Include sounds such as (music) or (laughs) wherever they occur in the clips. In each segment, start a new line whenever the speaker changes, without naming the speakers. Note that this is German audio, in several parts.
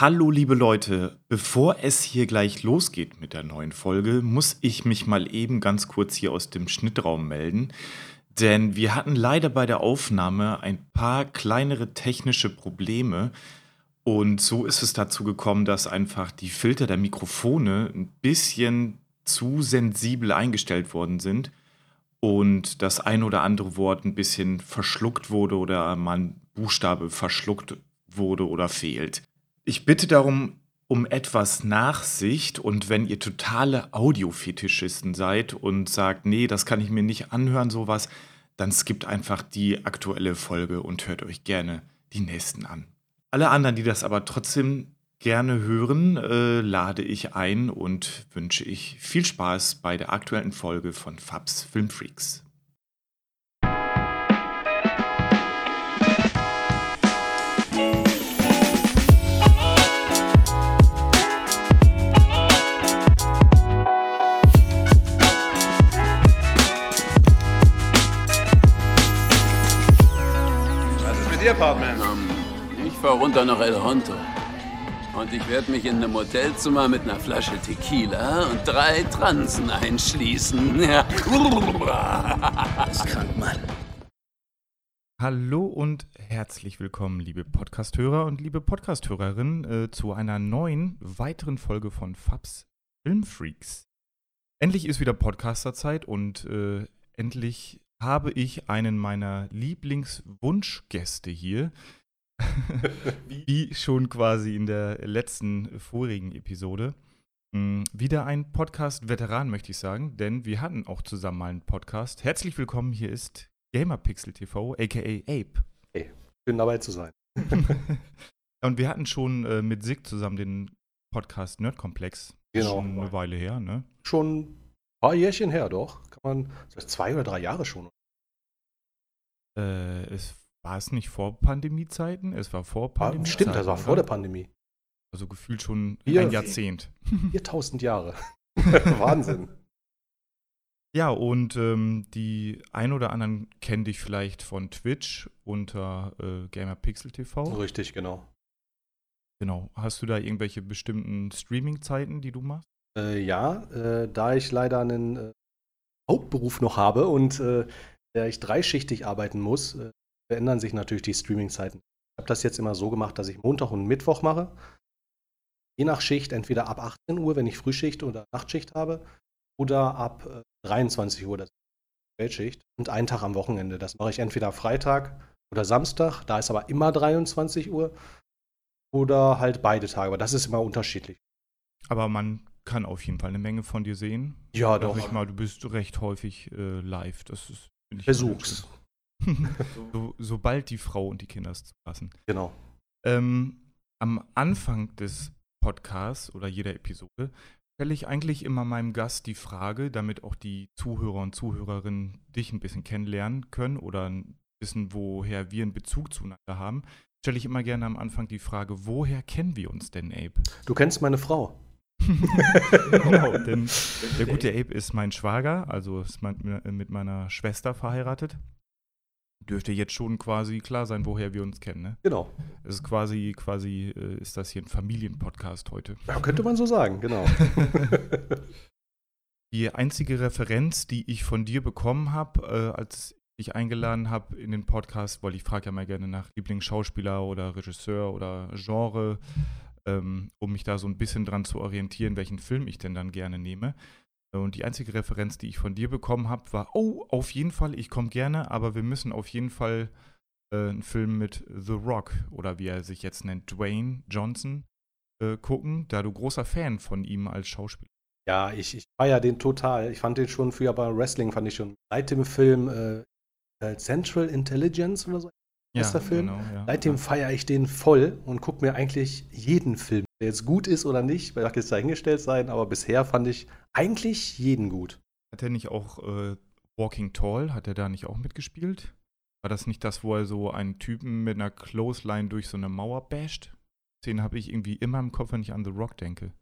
Hallo liebe Leute, bevor es hier gleich losgeht mit der neuen Folge, muss ich mich mal eben ganz kurz hier aus dem Schnittraum melden, denn wir hatten leider bei der Aufnahme ein paar kleinere technische Probleme. Und so ist es dazu gekommen, dass einfach die Filter der Mikrofone ein bisschen zu sensibel eingestellt worden sind. Und das ein oder andere Wort ein bisschen verschluckt wurde oder mal ein Buchstabe verschluckt wurde oder fehlt. Ich bitte darum um etwas Nachsicht und wenn ihr totale Audiofetischisten seid und sagt, nee, das kann ich mir nicht anhören, sowas, dann skippt einfach die aktuelle Folge und hört euch gerne die nächsten an. Alle anderen, die das aber trotzdem gerne hören, äh, lade ich ein und wünsche ich viel Spaß bei der aktuellen Folge von Fabs Filmfreaks.
Was ist mit dir, Partman?
Ich fahr runter nach El Honto. Und ich werde mich in einem Hotelzimmer mit einer Flasche Tequila und drei Transen einschließen. (laughs) Ja.
ist krank, Mann.
Hallo und herzlich willkommen, liebe Podcasthörer und liebe Podcasthörerinnen, äh, zu einer neuen, weiteren Folge von Fabs Filmfreaks. Endlich ist wieder Podcasterzeit und äh, endlich habe ich einen meiner Lieblingswunschgäste hier. (laughs) Wie schon quasi in der letzten vorigen Episode. Mm, Wieder ein Podcast-Veteran, möchte ich sagen, denn wir hatten auch zusammen mal einen Podcast. Herzlich willkommen, hier ist Gamerpixel TV, aka Ape.
Hey, schön dabei zu sein. (laughs)
Und wir hatten schon äh, mit Sig zusammen den Podcast Nerdkomplex.
Genau.
Schon eine Weile her, ne?
Schon paar Jährchen her, doch. Kann man, das zwei oder drei Jahre schon.
Äh, es war es nicht vor Pandemiezeiten? Es war vor Pandemiezeiten.
stimmt, das war vor
oder?
der Pandemie.
Also gefühlt schon
Ja.
ein Jahrzehnt. (laughs)
4000 Jahre. (laughs) Wahnsinn.
Ja, und ähm, die ein oder anderen kennen dich vielleicht von Twitch unter äh, Gamerpixel TV.
Richtig, genau.
Genau. Hast du da irgendwelche bestimmten Streaming-Zeiten, die du machst?
Äh, ja, äh, da ich leider einen äh, Hauptberuf noch habe und äh, der ich dreischichtig arbeiten muss, äh, verändern sich natürlich die Streaming-Zeiten. Ich habe das jetzt immer so gemacht, dass ich Montag und Mittwoch mache. Je nach Schicht, entweder ab 18 Uhr, wenn ich Frühschicht oder Nachtschicht habe, oder ab äh, 23 Uhr, das ist Spätschicht. Und einen Tag am Wochenende. Das mache ich entweder Freitag oder Samstag, da ist aber immer 23 Uhr. Oder halt beide Tage, aber das ist immer unterschiedlich.
Aber man kann auf jeden Fall eine Menge von dir sehen.
Ja,
Sag
doch.
Ich mal, du bist recht häufig äh, live. Das ist.
Versuch's. (laughs)
so, sobald die Frau und die Kinder es zulassen.
Genau.
Ähm, am Anfang des Podcasts oder jeder Episode stelle ich eigentlich immer meinem Gast die Frage, damit auch die Zuhörer und Zuhörerinnen dich ein bisschen kennenlernen können oder wissen, woher wir einen Bezug zueinander haben, stelle ich immer gerne am Anfang die Frage, woher kennen wir uns denn, Abe?
Du kennst meine Frau. (laughs)
genau, denn der gute Abe ist mein Schwager, also ist mein, mit meiner Schwester verheiratet. Dürfte jetzt schon quasi klar sein, woher wir uns kennen, ne?
Genau.
Es ist quasi, quasi, äh, ist das hier ein Familienpodcast heute.
Ja, könnte man so sagen, genau. (laughs)
Die einzige Referenz, die ich von dir bekommen habe, äh, als ich eingeladen habe in den Podcast, weil ich frage ja mal gerne nach Lieblingsschauspieler oder Regisseur oder Genre, ähm, um mich da so ein bisschen dran zu orientieren, welchen Film ich denn dann gerne nehme. Und die einzige Referenz, die ich von dir bekommen habe, war, oh, auf jeden Fall, ich komme gerne, aber wir müssen auf jeden Fall äh, einen Film mit The Rock oder wie er sich jetzt nennt, Dwayne Johnson, äh, gucken, da du großer Fan von ihm als Schauspieler
ja, ich, ich feiere den total. Ich fand den schon früher bei Wrestling, fand ich schon seit dem Film äh, äh, Central Intelligence oder so. Erster Film.
Genau, ja.
Seitdem feiere ich den voll und gucke mir eigentlich jeden Film, der jetzt gut ist oder nicht, mag jetzt dahingestellt sein, aber bisher fand ich eigentlich jeden gut.
Hat er nicht auch äh, Walking Tall, hat er da nicht auch mitgespielt? War das nicht das, wo er so einen Typen mit einer Clothesline durch so eine Mauer basht? Den habe ich irgendwie immer im Kopf, wenn ich an The Rock denke.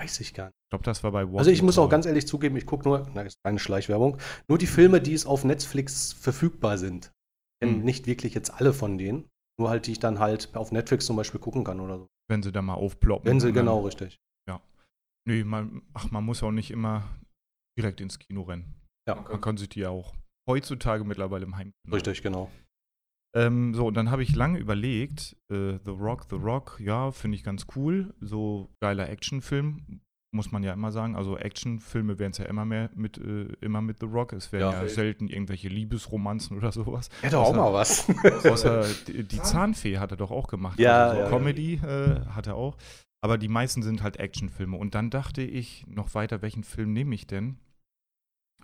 Weiß ich gar nicht.
Ich glaube, das war bei Walking
Also ich muss auch
Tall.
ganz ehrlich zugeben, ich gucke nur, na, ist keine Schleichwerbung, nur die Filme, die es auf Netflix verfügbar sind. Kenne
Hm.
nicht wirklich jetzt alle von denen, nur halt, die ich dann halt auf Netflix zum Beispiel gucken kann oder so.
Wenn sie da mal aufploppen.
Wenn sie, genau, richtig.
Nee, man, ach, man muss auch nicht immer direkt ins Kino rennen.
Ja,
Man kann sich die ja auch heutzutage mittlerweile im Heim.
richtig, genau.
Ähm, so, und dann habe ich lange überlegt, äh, The Rock, The Rock, ja, finde ich ganz cool. So geiler Actionfilm, muss man ja immer sagen. Also Actionfilme werden es ja immer mehr mit, äh, immer mit The Rock. Es werden
Ja.
ja, selten irgendwelche Liebesromanzen oder sowas. (laughs)
Hätte auch
Außer-
mal was. (laughs)
Außer die, die Zahnfee hat er doch auch gemacht.
Ja,
also so
ja, ja.
Comedy äh, hat er auch. Aber die meisten sind halt Actionfilme. Und dann dachte ich noch weiter, welchen Film nehme ich denn?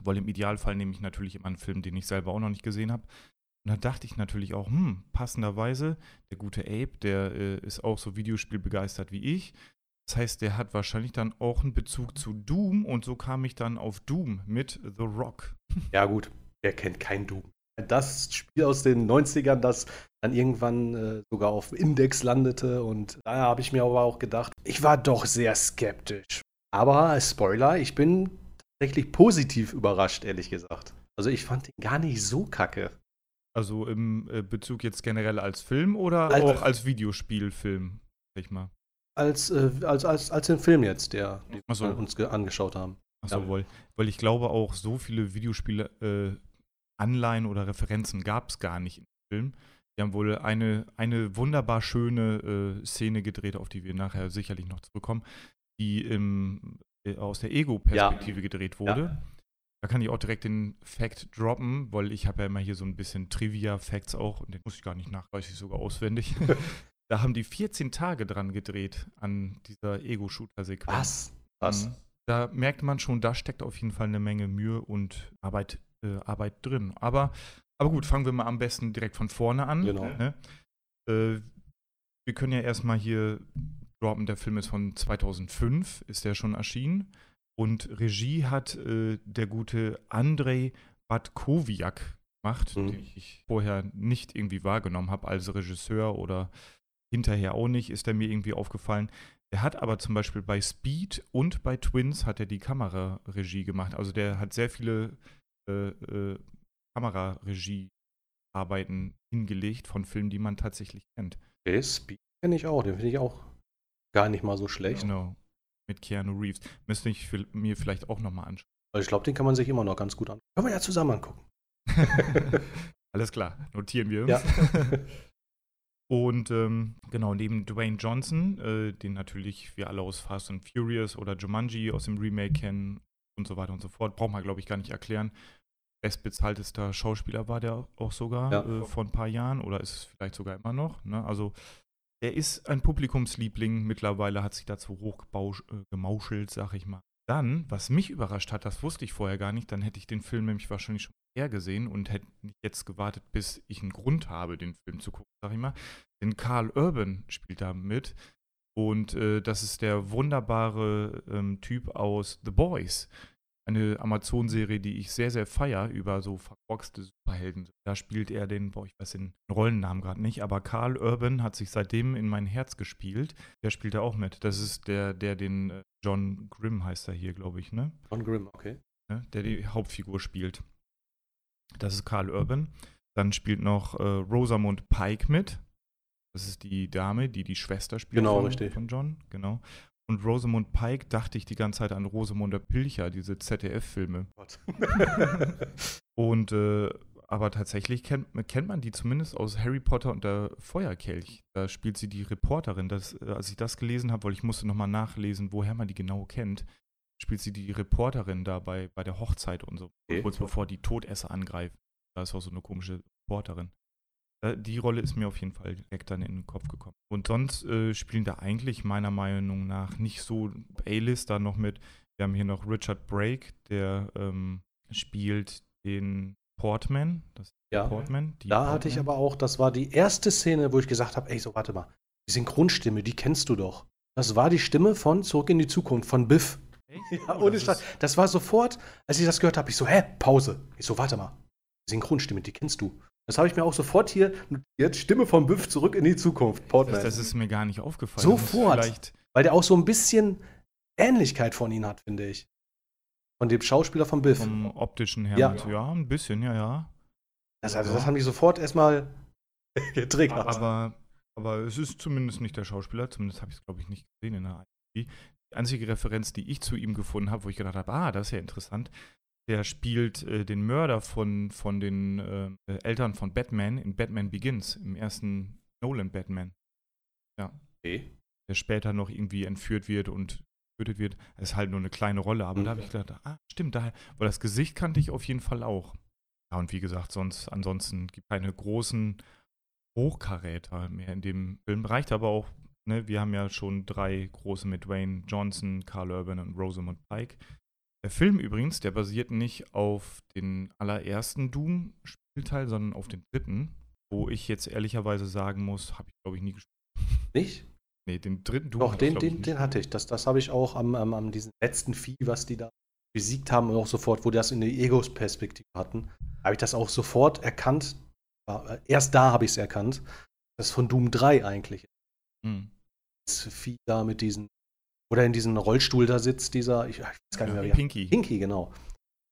Weil im Idealfall nehme ich natürlich immer einen Film, den ich selber auch noch nicht gesehen habe. Und da dachte ich natürlich auch, hm, passenderweise, der gute Abe, der äh, ist auch so Videospielbegeistert wie ich. Das heißt, der hat wahrscheinlich dann auch einen Bezug zu Doom und so kam ich dann auf Doom mit The Rock.
Ja, gut, wer kennt kein Doom? Das Spiel aus den 90ern, das dann irgendwann äh, sogar auf dem Index landete und da habe ich mir aber auch gedacht, ich war doch sehr skeptisch. Aber Spoiler, ich bin tatsächlich positiv überrascht, ehrlich gesagt. Also ich fand den gar nicht so kacke.
Also im äh, Bezug jetzt generell als Film oder
Als-
auch als Videospielfilm, sag ich mal.
Als, äh, als, als, als den Film jetzt, der den
so.
wir uns ge- angeschaut haben.
Achso,
Ja.
weil, weil ich glaube auch, so viele Videospiele, äh, Anleihen oder Referenzen gab es gar nicht im Film. Die haben wohl eine, eine wunderbar schöne äh, Szene gedreht, auf die wir nachher sicherlich noch zurückkommen, die im, äh, aus der Ego-Perspektive gedreht wurde. Da kann ich auch direkt den Fact droppen, weil ich habe ja immer hier so ein bisschen Trivia-Facts auch und den muss ich gar nicht nach, weiß ich sogar auswendig. (laughs) da haben die 14 Tage dran gedreht an dieser Ego-Shooter-Sequenz.
Was? Was?
Mhm. Da merkt man schon, da steckt auf jeden Fall eine Menge Mühe und Arbeit, äh, Arbeit drin. Aber, aber gut, fangen wir mal am besten direkt von vorne an.
Genau.
Ne? Äh, wir können ja erstmal hier droppen, der Film ist von 2005, ist der schon erschienen. Und Regie hat äh, der gute Andrei Batkowiak gemacht,
Mhm.
den ich vorher nicht irgendwie wahrgenommen habe als Regisseur oder hinterher auch nicht, ist er mir irgendwie aufgefallen. Der hat aber zum Beispiel bei Speed und bei Twins hat er die Kameraregie gemacht. Also der hat sehr viele äh, äh, Kameraregie-Arbeiten hingelegt von Filmen, die man tatsächlich kennt.
Okay, Speed kenne ich auch, den finde ich auch gar nicht mal so schlecht.
Genau. Mit Keanu Reeves. Müsste ich mir vielleicht auch nochmal anschauen.
Also ich glaube, den kann man sich immer noch ganz gut an. Können wir ja zusammen angucken. (laughs)
Alles klar, notieren wir uns.
Ja. (laughs)
Und ähm, genau, neben Dwayne Johnson, äh, den natürlich wir alle aus Fast and Furious oder Jumanji aus dem Remake kennen und so weiter und so fort, braucht man, glaube ich, gar nicht erklären. Bestbezahltester Schauspieler war der auch sogar
Ja.
äh, vor ein paar Jahren oder ist es vielleicht sogar immer noch. Ne? Also er ist ein Publikumsliebling, mittlerweile hat sich dazu hochgemauschelt, sag ich mal. Dann, was mich überrascht hat, das wusste ich vorher gar nicht, dann hätte ich den Film nämlich wahrscheinlich schon eher gesehen und hätte nicht jetzt gewartet, bis ich einen Grund habe, den Film zu gucken, sag ich mal. Denn Carl Urban spielt da mit und äh, das ist der wunderbare ähm, Typ aus The Boys. Eine Amazon-Serie, die ich sehr, sehr feier über so verkorkste Superhelden. Da spielt er den, boah, ich weiß den Rollennamen gerade nicht, aber Carl Urban hat sich seitdem in mein Herz gespielt. Der spielt da auch mit. Das ist der, der den äh, John Grimm heißt er hier, glaube ich, ne?
Von Grimm, okay.
ne, der die Hauptfigur spielt. Das ist Carl Urban. Dann spielt noch äh, Rosamund Pike mit. Das ist die Dame, die die Schwester spielt
Genau,
von,
richtig.
von John. Genau. Und Rosamund Pike dachte ich die ganze Zeit an Rosamunde Pilcher, diese ZDF-Filme. (laughs) Und äh, aber tatsächlich kennt, kennt man die zumindest aus Harry Potter und der Feuerkelch. Da spielt sie die Reporterin. Das, äh, als ich das gelesen habe, weil ich musste nochmal nachlesen, woher man die genau kennt, spielt sie die Reporterin da bei, bei der Hochzeit und so.
Okay.
Kurz bevor die Todesser angreifen. Da ist auch so eine komische Reporterin. Äh, Die Rolle ist mir auf jeden Fall direkt dann in den Kopf gekommen. Und sonst äh, spielen da eigentlich meiner Meinung nach nicht so A-Lister noch mit. Wir haben hier noch Richard Brake, der ähm, spielt den Portman. Das
Ja.
Portman.
Da hatte ich
Portman.
aber auch, das war die erste Szene, wo ich gesagt habe, ey, so warte mal, die Synchronstimme, die kennst du doch. Das war die Stimme von Zurück in die Zukunft, von Biff. Ja,
Oh,
ohne Scheiß. Das war sofort, als ich das gehört habe, ich so, hä, Pause. Ich so, warte mal, die Synchronstimme, die kennst du. Das habe ich mir auch sofort hier notiert, Stimme von Biff zurück in die Zukunft, Portman.
Das, das ist mir gar nicht aufgefallen.
Sofort. Weil der auch so ein bisschen Ähnlichkeit von ihm hat, finde ich. Von dem Schauspieler von Biff.
vom optischen her.
Ja.
du? ja, ein bisschen, ja, ja.
Das, also, das hat mich sofort erstmal (laughs) getriggert.
Aber aber es ist zumindest nicht der Schauspieler, zumindest habe ich es, glaube ich, nicht gesehen in der IMDb. Einzige Referenz, die ich zu ihm gefunden habe, wo ich gedacht habe, ah, das ist ja interessant, der spielt äh, den Mörder von, von den äh, Eltern von Batman in Batman Begins, im ersten Nolan Batman. Ja.
Okay.
Der später noch irgendwie entführt wird und getötet wird. Das ist halt nur eine kleine Rolle, aber
Mhm.
da habe ich gedacht, ah, stimmt, daher, weil das Gesicht kannte ich auf jeden Fall auch. Ja, und wie gesagt, sonst, ansonsten gibt keine großen Hochkaräter mehr in dem Film. Reicht aber auch, ne, wir haben ja schon drei große mit Dwayne Johnson, Carl Urban und Rosamund Pike. Der Film übrigens, der basiert nicht auf den allerersten Doom-Spielteil, sondern auf den dritten, wo ich jetzt ehrlicherweise sagen muss, habe ich glaube ich nie gespielt.
Nicht?
Nee, den dritten Doom.
Doch, den,
ich,
den, den hatte ich. Das, das habe ich auch am, am, am diesen letzten Vieh, was die da besiegt haben, und auch sofort, wo die das in der Egos-Perspektive hatten, habe ich das auch sofort erkannt. Äh, Erst da habe ich es erkannt. Das ist von Doom 3 eigentlich.
Hm.
Vieh da mit diesen, oder in diesem Rollstuhl da sitzt, dieser, ich, ich weiß gar nicht mehr, wie er
Pinky.
Pinky, genau.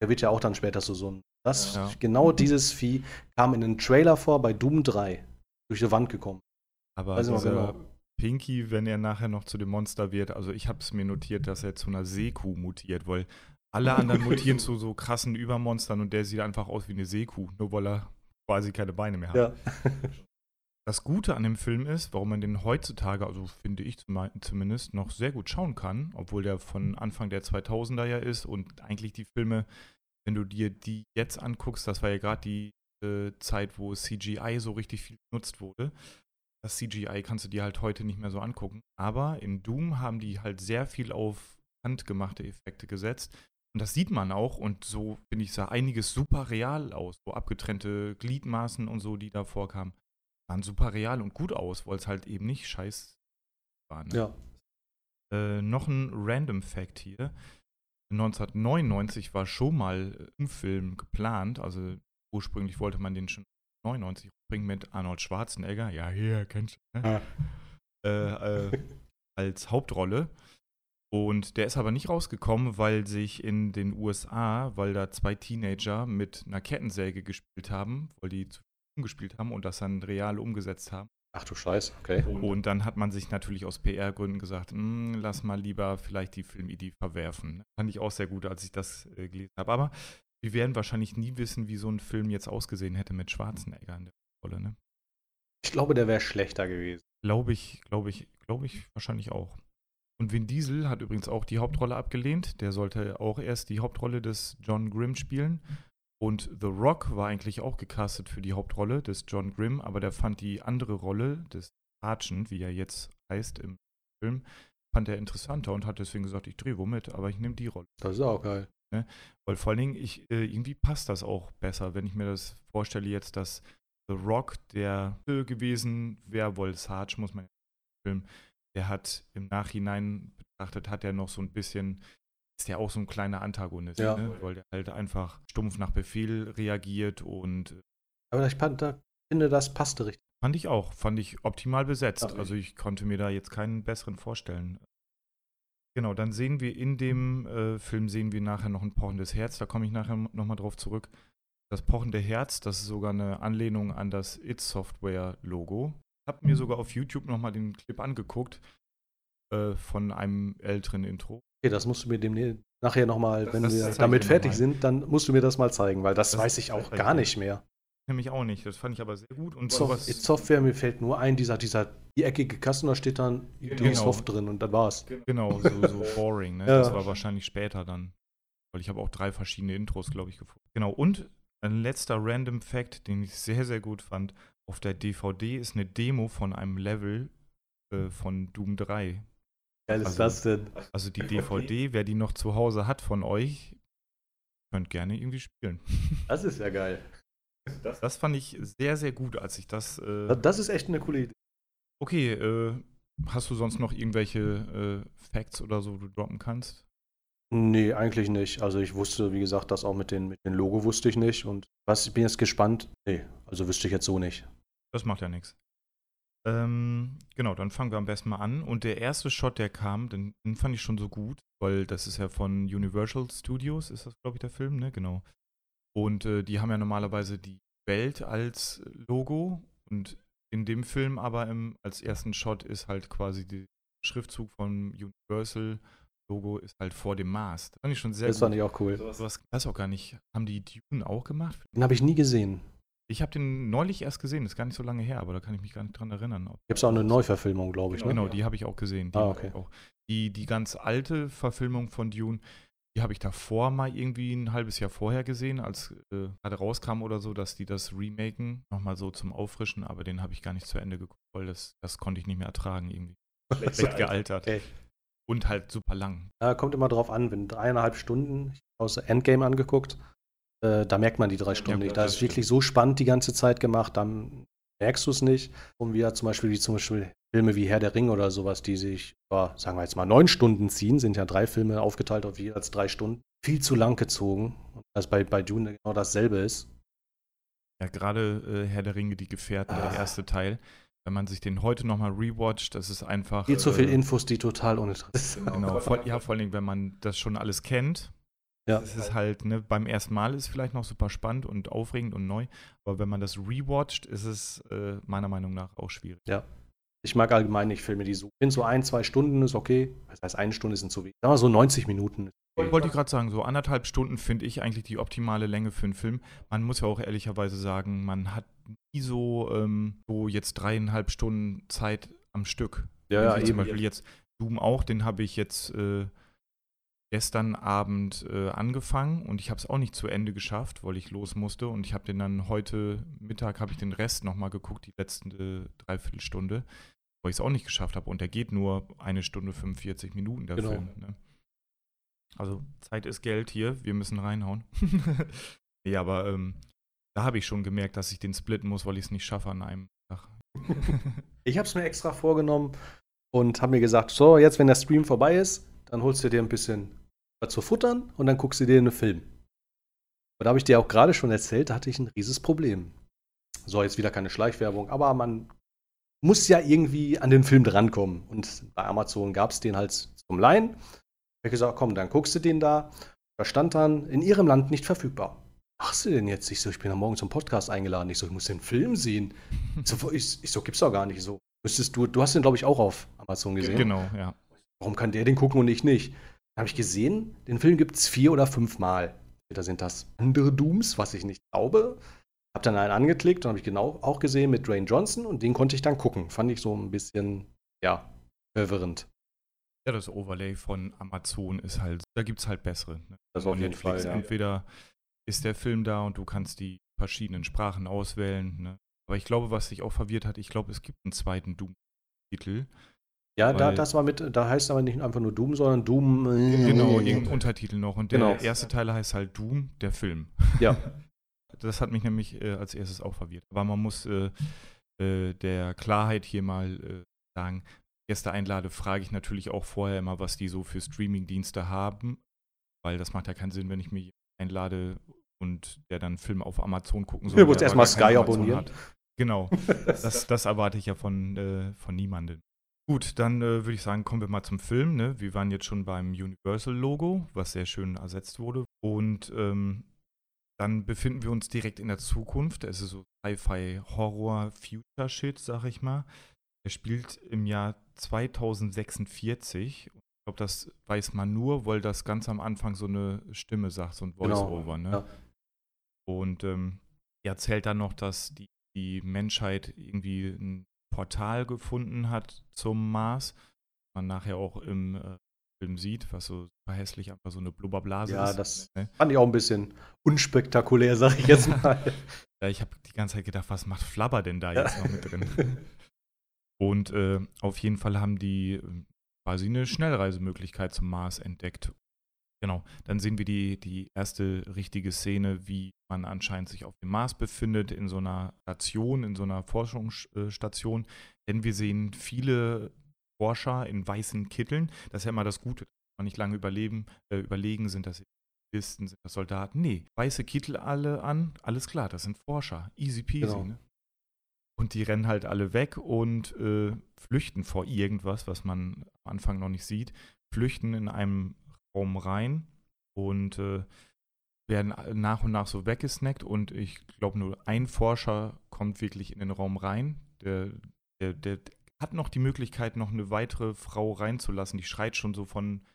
Der wird ja auch dann später so, so ein. Das,
Ja.
genau dieses Vieh kam in den Trailer vor bei Doom 3. Durch die Wand gekommen.
Aber
Weiß
dieser
genau.
Pinky, wenn er nachher noch zu dem Monster wird, also ich habe es mir notiert, dass er zu einer Seekuh mutiert, weil alle (laughs) anderen mutieren zu so krassen Übermonstern und der sieht einfach aus wie eine Seekuh, nur weil er quasi keine Beine mehr hat.
Ja. (laughs)
Das Gute an dem Film ist, warum man den heutzutage, also finde ich zum- zumindest, noch sehr gut schauen kann, obwohl der von Anfang der 2000er ja ist und eigentlich die Filme, wenn du dir die jetzt anguckst, das war ja gerade die äh, Zeit, wo CGI so richtig viel genutzt wurde. Das CGI kannst du dir halt heute nicht mehr so angucken. Aber in Doom haben die halt sehr viel auf handgemachte Effekte gesetzt. Und das sieht man auch. Und so, finde ich, sah einiges super real aus. So abgetrennte Gliedmaßen und so, die da vorkamen sahen super real und gut aus, weil es halt eben nicht scheiß war. Ne?
ja.
Äh, noch ein Random Fact hier. 1999 war schon mal ein Film geplant, also ursprünglich wollte man den schon 99 bringen mit Arnold Schwarzenegger, ja, hier, kennst du, ne? äh, äh, als Hauptrolle. Und der ist aber nicht rausgekommen, weil sich in den USA, weil da zwei Teenager mit einer Kettensäge gespielt haben, weil die zu viel gespielt haben und das dann real umgesetzt haben.
Ach du Scheiß, okay.
Und dann hat man sich natürlich aus PR-Gründen gesagt, "Mm, lass mal lieber vielleicht die Filmidee verwerfen. Fand ich auch sehr gut, als ich das äh, gelesen habe. Aber wir werden wahrscheinlich nie wissen, wie so ein Film jetzt ausgesehen hätte mit Schwarzenegger in der Rolle. Ne?
Ich glaube, der wäre schlechter gewesen.
Glaube ich, glaube ich, glaube ich wahrscheinlich auch. Und Vin Diesel hat übrigens auch die Hauptrolle abgelehnt. Der sollte auch erst die Hauptrolle des John Grimm spielen. Und The Rock war eigentlich auch gecastet für die Hauptrolle des John Grimm, aber der fand die andere Rolle des Sergeant, wie er jetzt heißt im Film, fand er interessanter und hat deswegen gesagt, ich drehe womit, aber ich nehme die Rolle.
Das ist auch geil.
Weil vor allen Dingen, ich, äh, irgendwie passt das auch besser, wenn ich mir das vorstelle jetzt, dass The Rock der äh, gewesen wäre, wohl Sarge, muss man ja Film, der hat im Nachhinein betrachtet, hat er noch so ein bisschen, ist ja auch so ein kleiner Antagonist,
Ja.
ne? weil der halt einfach stumpf nach Befehl reagiert und äh,
Aber ich fand, da, finde, das passte richtig.
fand ich auch, fand ich optimal besetzt.
Ja.
Also ich konnte mir da jetzt keinen besseren vorstellen. Genau, dann sehen wir in dem äh, Film sehen wir nachher noch ein pochendes Herz. Da komme ich nachher nochmal drauf zurück. Das pochende Herz, das ist sogar eine Anlehnung an das It Software Logo. Ich habe mir sogar auf YouTube nochmal den Clip angeguckt äh, von einem älteren Intro.
Okay, das musst du mir dem nachher nochmal, wenn
das
wir damit fertig sind, dann musst du mir das mal zeigen, weil das,
Das
weiß ich auch gar nicht mehr.
Nämlich auch nicht. Das fand ich aber sehr gut. Und.
It Software, mir fällt nur ein, dieser, dieser die eckige Kasten, da steht dann
Genau.
Soft drin und dann war's.
Genau, so, so (laughs) boring, ne?
Ja.
Das war wahrscheinlich später dann. Weil ich habe auch drei verschiedene Intros, glaube ich, gefunden. Genau, und ein letzter Random Fact, den ich sehr, sehr gut fand. Auf der DVD ist eine Demo von einem Level äh, von Doom 3.
Geil ist
Also-
das denn?
Also die (laughs) DVD, wer die noch zu Hause hat von euch, könnt gerne irgendwie spielen. (laughs)
Das ist ja geil.
Das fand ich sehr, sehr gut, als ich das. Äh,
Das ist echt eine coole Idee.
okay, äh, hast du sonst noch irgendwelche äh, Facts oder so, du droppen kannst?
Nee, eigentlich nicht. Also ich wusste, wie gesagt, das auch mit den, mit den Logo wusste ich nicht. Und was, ich bin jetzt gespannt. Nee, also wüsste ich jetzt so nicht.
Das macht ja nichts. Ähm, genau, dann fangen wir am besten mal an. Und der erste Shot, der kam, den, den fand ich schon so gut, weil das ist ja von Universal Studios, ist das, glaube ich, der Film, ne? Genau. Und äh, die haben ja normalerweise die Welt als Logo und in dem Film aber im, als ersten Shot ist halt quasi der Schriftzug vom Universal Logo ist halt vor dem Mars. Das fand ich schon sehr
Das fand ich auch cool.
Was, was weiß auch gar nicht. Haben die Dune auch gemacht?
Den habe ich nie gesehen.
Ich habe den neulich erst gesehen, ist gar nicht so lange her, aber da kann ich mich gar nicht dran erinnern.
Gibt es auch eine Neuverfilmung, glaube ich. Ne?
Genau, die habe ich auch gesehen. Die,
Ah, okay.
auch. Die, die ganz alte Verfilmung von Dune, die habe ich davor mal irgendwie ein halbes Jahr vorher gesehen, als äh, gerade rauskam oder so, dass die das remaken, nochmal so zum Auffrischen, aber den habe ich gar nicht zu Ende geguckt, weil das, das konnte ich nicht mehr ertragen irgendwie. (laughs) Schlecht gealtert.
Okay.
Und halt super lang.
Ja, kommt immer drauf an, wenn dreieinhalb Stunden, ich habe aus Endgame angeguckt, äh, da merkt man die drei Stunden
gut,
nicht. Da ist wirklich so spannend die ganze Zeit gemacht, dann merkst du es nicht. Und wir zum Beispiel, wie zum Beispiel Filme wie Herr der Ringe oder sowas, die sich, ja, sagen wir jetzt mal, neun Stunden ziehen, sind ja drei Filme aufgeteilt auf jeweils drei Stunden, viel zu lang gezogen. Und das bei, bei Dune genau dasselbe ist.
Ja, gerade äh, Herr der Ringe, die Gefährten, der
Ah.
erste Teil. Wenn man sich den heute nochmal rewatcht, das ist einfach.
Viel zu viel
äh,
Infos, die total uninteressant sind.
Genau, vor, ja, vor allen Dingen, wenn man das schon alles kennt.
Ja.
Es ist halt, ne, beim ersten Mal ist es vielleicht noch super spannend und aufregend und neu, aber wenn man das rewatcht, ist es äh, meiner Meinung nach auch schwierig.
Ich mag allgemein nicht Filme, die so, ich finde so ein, zwei Stunden ist okay. Das heißt, eine Stunde sind zu wenig. Sagen wir so 90 Minuten.
Wollte ich gerade sagen, so anderthalb Stunden finde ich eigentlich die optimale Länge für einen Film. Man muss ja auch ehrlicherweise sagen, man hat nie so, ähm, so jetzt dreieinhalb Stunden Zeit am Stück.
Ja, ja,
zum. Beispiel jetzt Doom auch, den habe ich jetzt äh, gestern Abend äh, angefangen und ich habe es auch nicht zu Ende geschafft, weil ich los musste und ich habe den dann heute Mittag habe ich den Rest nochmal geguckt, die letzte Dreiviertelstunde, weil ich es auch nicht geschafft habe und der geht nur eine Stunde 45 Minuten, der
Genau.
Film. Ne? Also Zeit ist Geld hier, wir müssen reinhauen. (laughs) ja, aber ähm, da habe ich schon gemerkt, dass ich den splitten muss, weil ich es nicht schaffe an einem Tag. (laughs)
Ich habe es mir extra vorgenommen und habe mir gesagt, so, jetzt, wenn der Stream vorbei ist, dann holst du dir ein bisschen zu futtern und dann guckst du dir einen Film. Und da habe ich dir auch gerade schon erzählt, da hatte ich ein rieses Problem. So, jetzt wieder keine Schleichwerbung, aber man muss ja irgendwie an den Film drankommen. Und bei Amazon gab es den halt zum Leihen. Ich habe gesagt, komm, dann guckst du den da. Da stand dann, in ihrem Land nicht verfügbar. Was machst du denn jetzt? Ich so, ich bin am Morgen zum Podcast eingeladen. Ich so, ich muss den Film sehen. So, ich, ich so, gibt's doch gar nicht. So, müsstest du, du hast den, glaube ich, auch auf Amazon gesehen.
Genau, ja.
Warum kann der den gucken und ich nicht? Habe ich gesehen, den Film gibt es vier oder fünf Mal. Da sind das andere Dooms, was ich nicht glaube. Hab dann einen angeklickt und habe ich genau auch gesehen mit Dwayne Johnson und den konnte ich dann gucken. Fand ich so ein bisschen, ja, verwirrend.
Ja, das Overlay von Amazon ist halt, da gibt es halt bessere. Ne?
Das auf jeden Fall, ja.
Entweder ist der Film da und du kannst die verschiedenen Sprachen auswählen. Ne? Aber ich glaube, was dich auch verwirrt hat, ich glaube, es gibt einen zweiten Doom-Titel.
Ja, da, das war mit, da heißt aber nicht einfach nur Doom, sondern Doom. äh,
Genau, irgendein Untertitel noch. Und der
Genau.
erste Teil heißt halt Doom, der Film.
Ja. (laughs)
Das hat mich nämlich äh, als erstes auch verwirrt. Aber man muss äh, äh, der Klarheit hier mal äh, sagen, Gäste einlade, frage ich natürlich auch vorher immer, was die so für Streaming-Dienste haben. Weil das macht ja keinen Sinn, wenn ich mir jemanden einlade und der dann Film auf Amazon gucken soll.
Du musst
der
erst
aber
mal
gar kein
Sky abonnieren.
Genau. (laughs) Das, das erwarte ich ja von, äh, von niemandem. Gut, dann äh, würde ich sagen, kommen wir mal zum Film. Ne? Wir waren jetzt schon beim Universal-Logo, was sehr schön ersetzt wurde. Und ähm, dann befinden wir uns direkt in der Zukunft. Es ist so Sci-Fi-Horror-Future-Shit, sag ich mal. Er spielt im Jahr 2046. Ich glaube, das weiß man nur, weil das ganz am Anfang so eine Stimme sagt, so ein
Genau,
Voice-Over. Ne?
ja.
Und ähm, er erzählt dann noch, dass die, die Menschheit irgendwie ein Portal gefunden hat zum Mars. Man nachher auch im äh, Film sieht, was so super hässlich einfach so eine Blubberblase
Ja,
ist.
das
ne?
fand ich auch ein bisschen unspektakulär, sag ich jetzt (laughs) mal.
Ja, ich habe die ganze Zeit gedacht, was macht Flabber denn da
Ja.
jetzt noch mit drin? (laughs) Und äh, auf jeden Fall haben die äh, quasi eine Schnellreisemöglichkeit zum Mars entdeckt. Genau, dann sehen wir die, die erste richtige Szene, wie man anscheinend sich auf dem Mars befindet, in so einer Station, in so einer Forschungsstation. Denn wir sehen viele Forscher in weißen Kitteln. Das ist ja immer das Gute, dass man nicht lange überleben, äh, überlegen, sind das Listen, sind das Soldaten. Nee, weiße Kittel alle an, alles klar, das sind Forscher. Easy peasy.
Genau.
Ne? Und die rennen halt alle weg und äh, flüchten vor irgendwas, was man am Anfang noch nicht sieht. Flüchten in einem Raum rein und äh, werden nach und nach so weggesnackt. Und ich glaube, nur ein Forscher kommt wirklich in den Raum rein. Der, der, der hat noch die Möglichkeit, noch eine weitere Frau reinzulassen. Die schreit schon so von,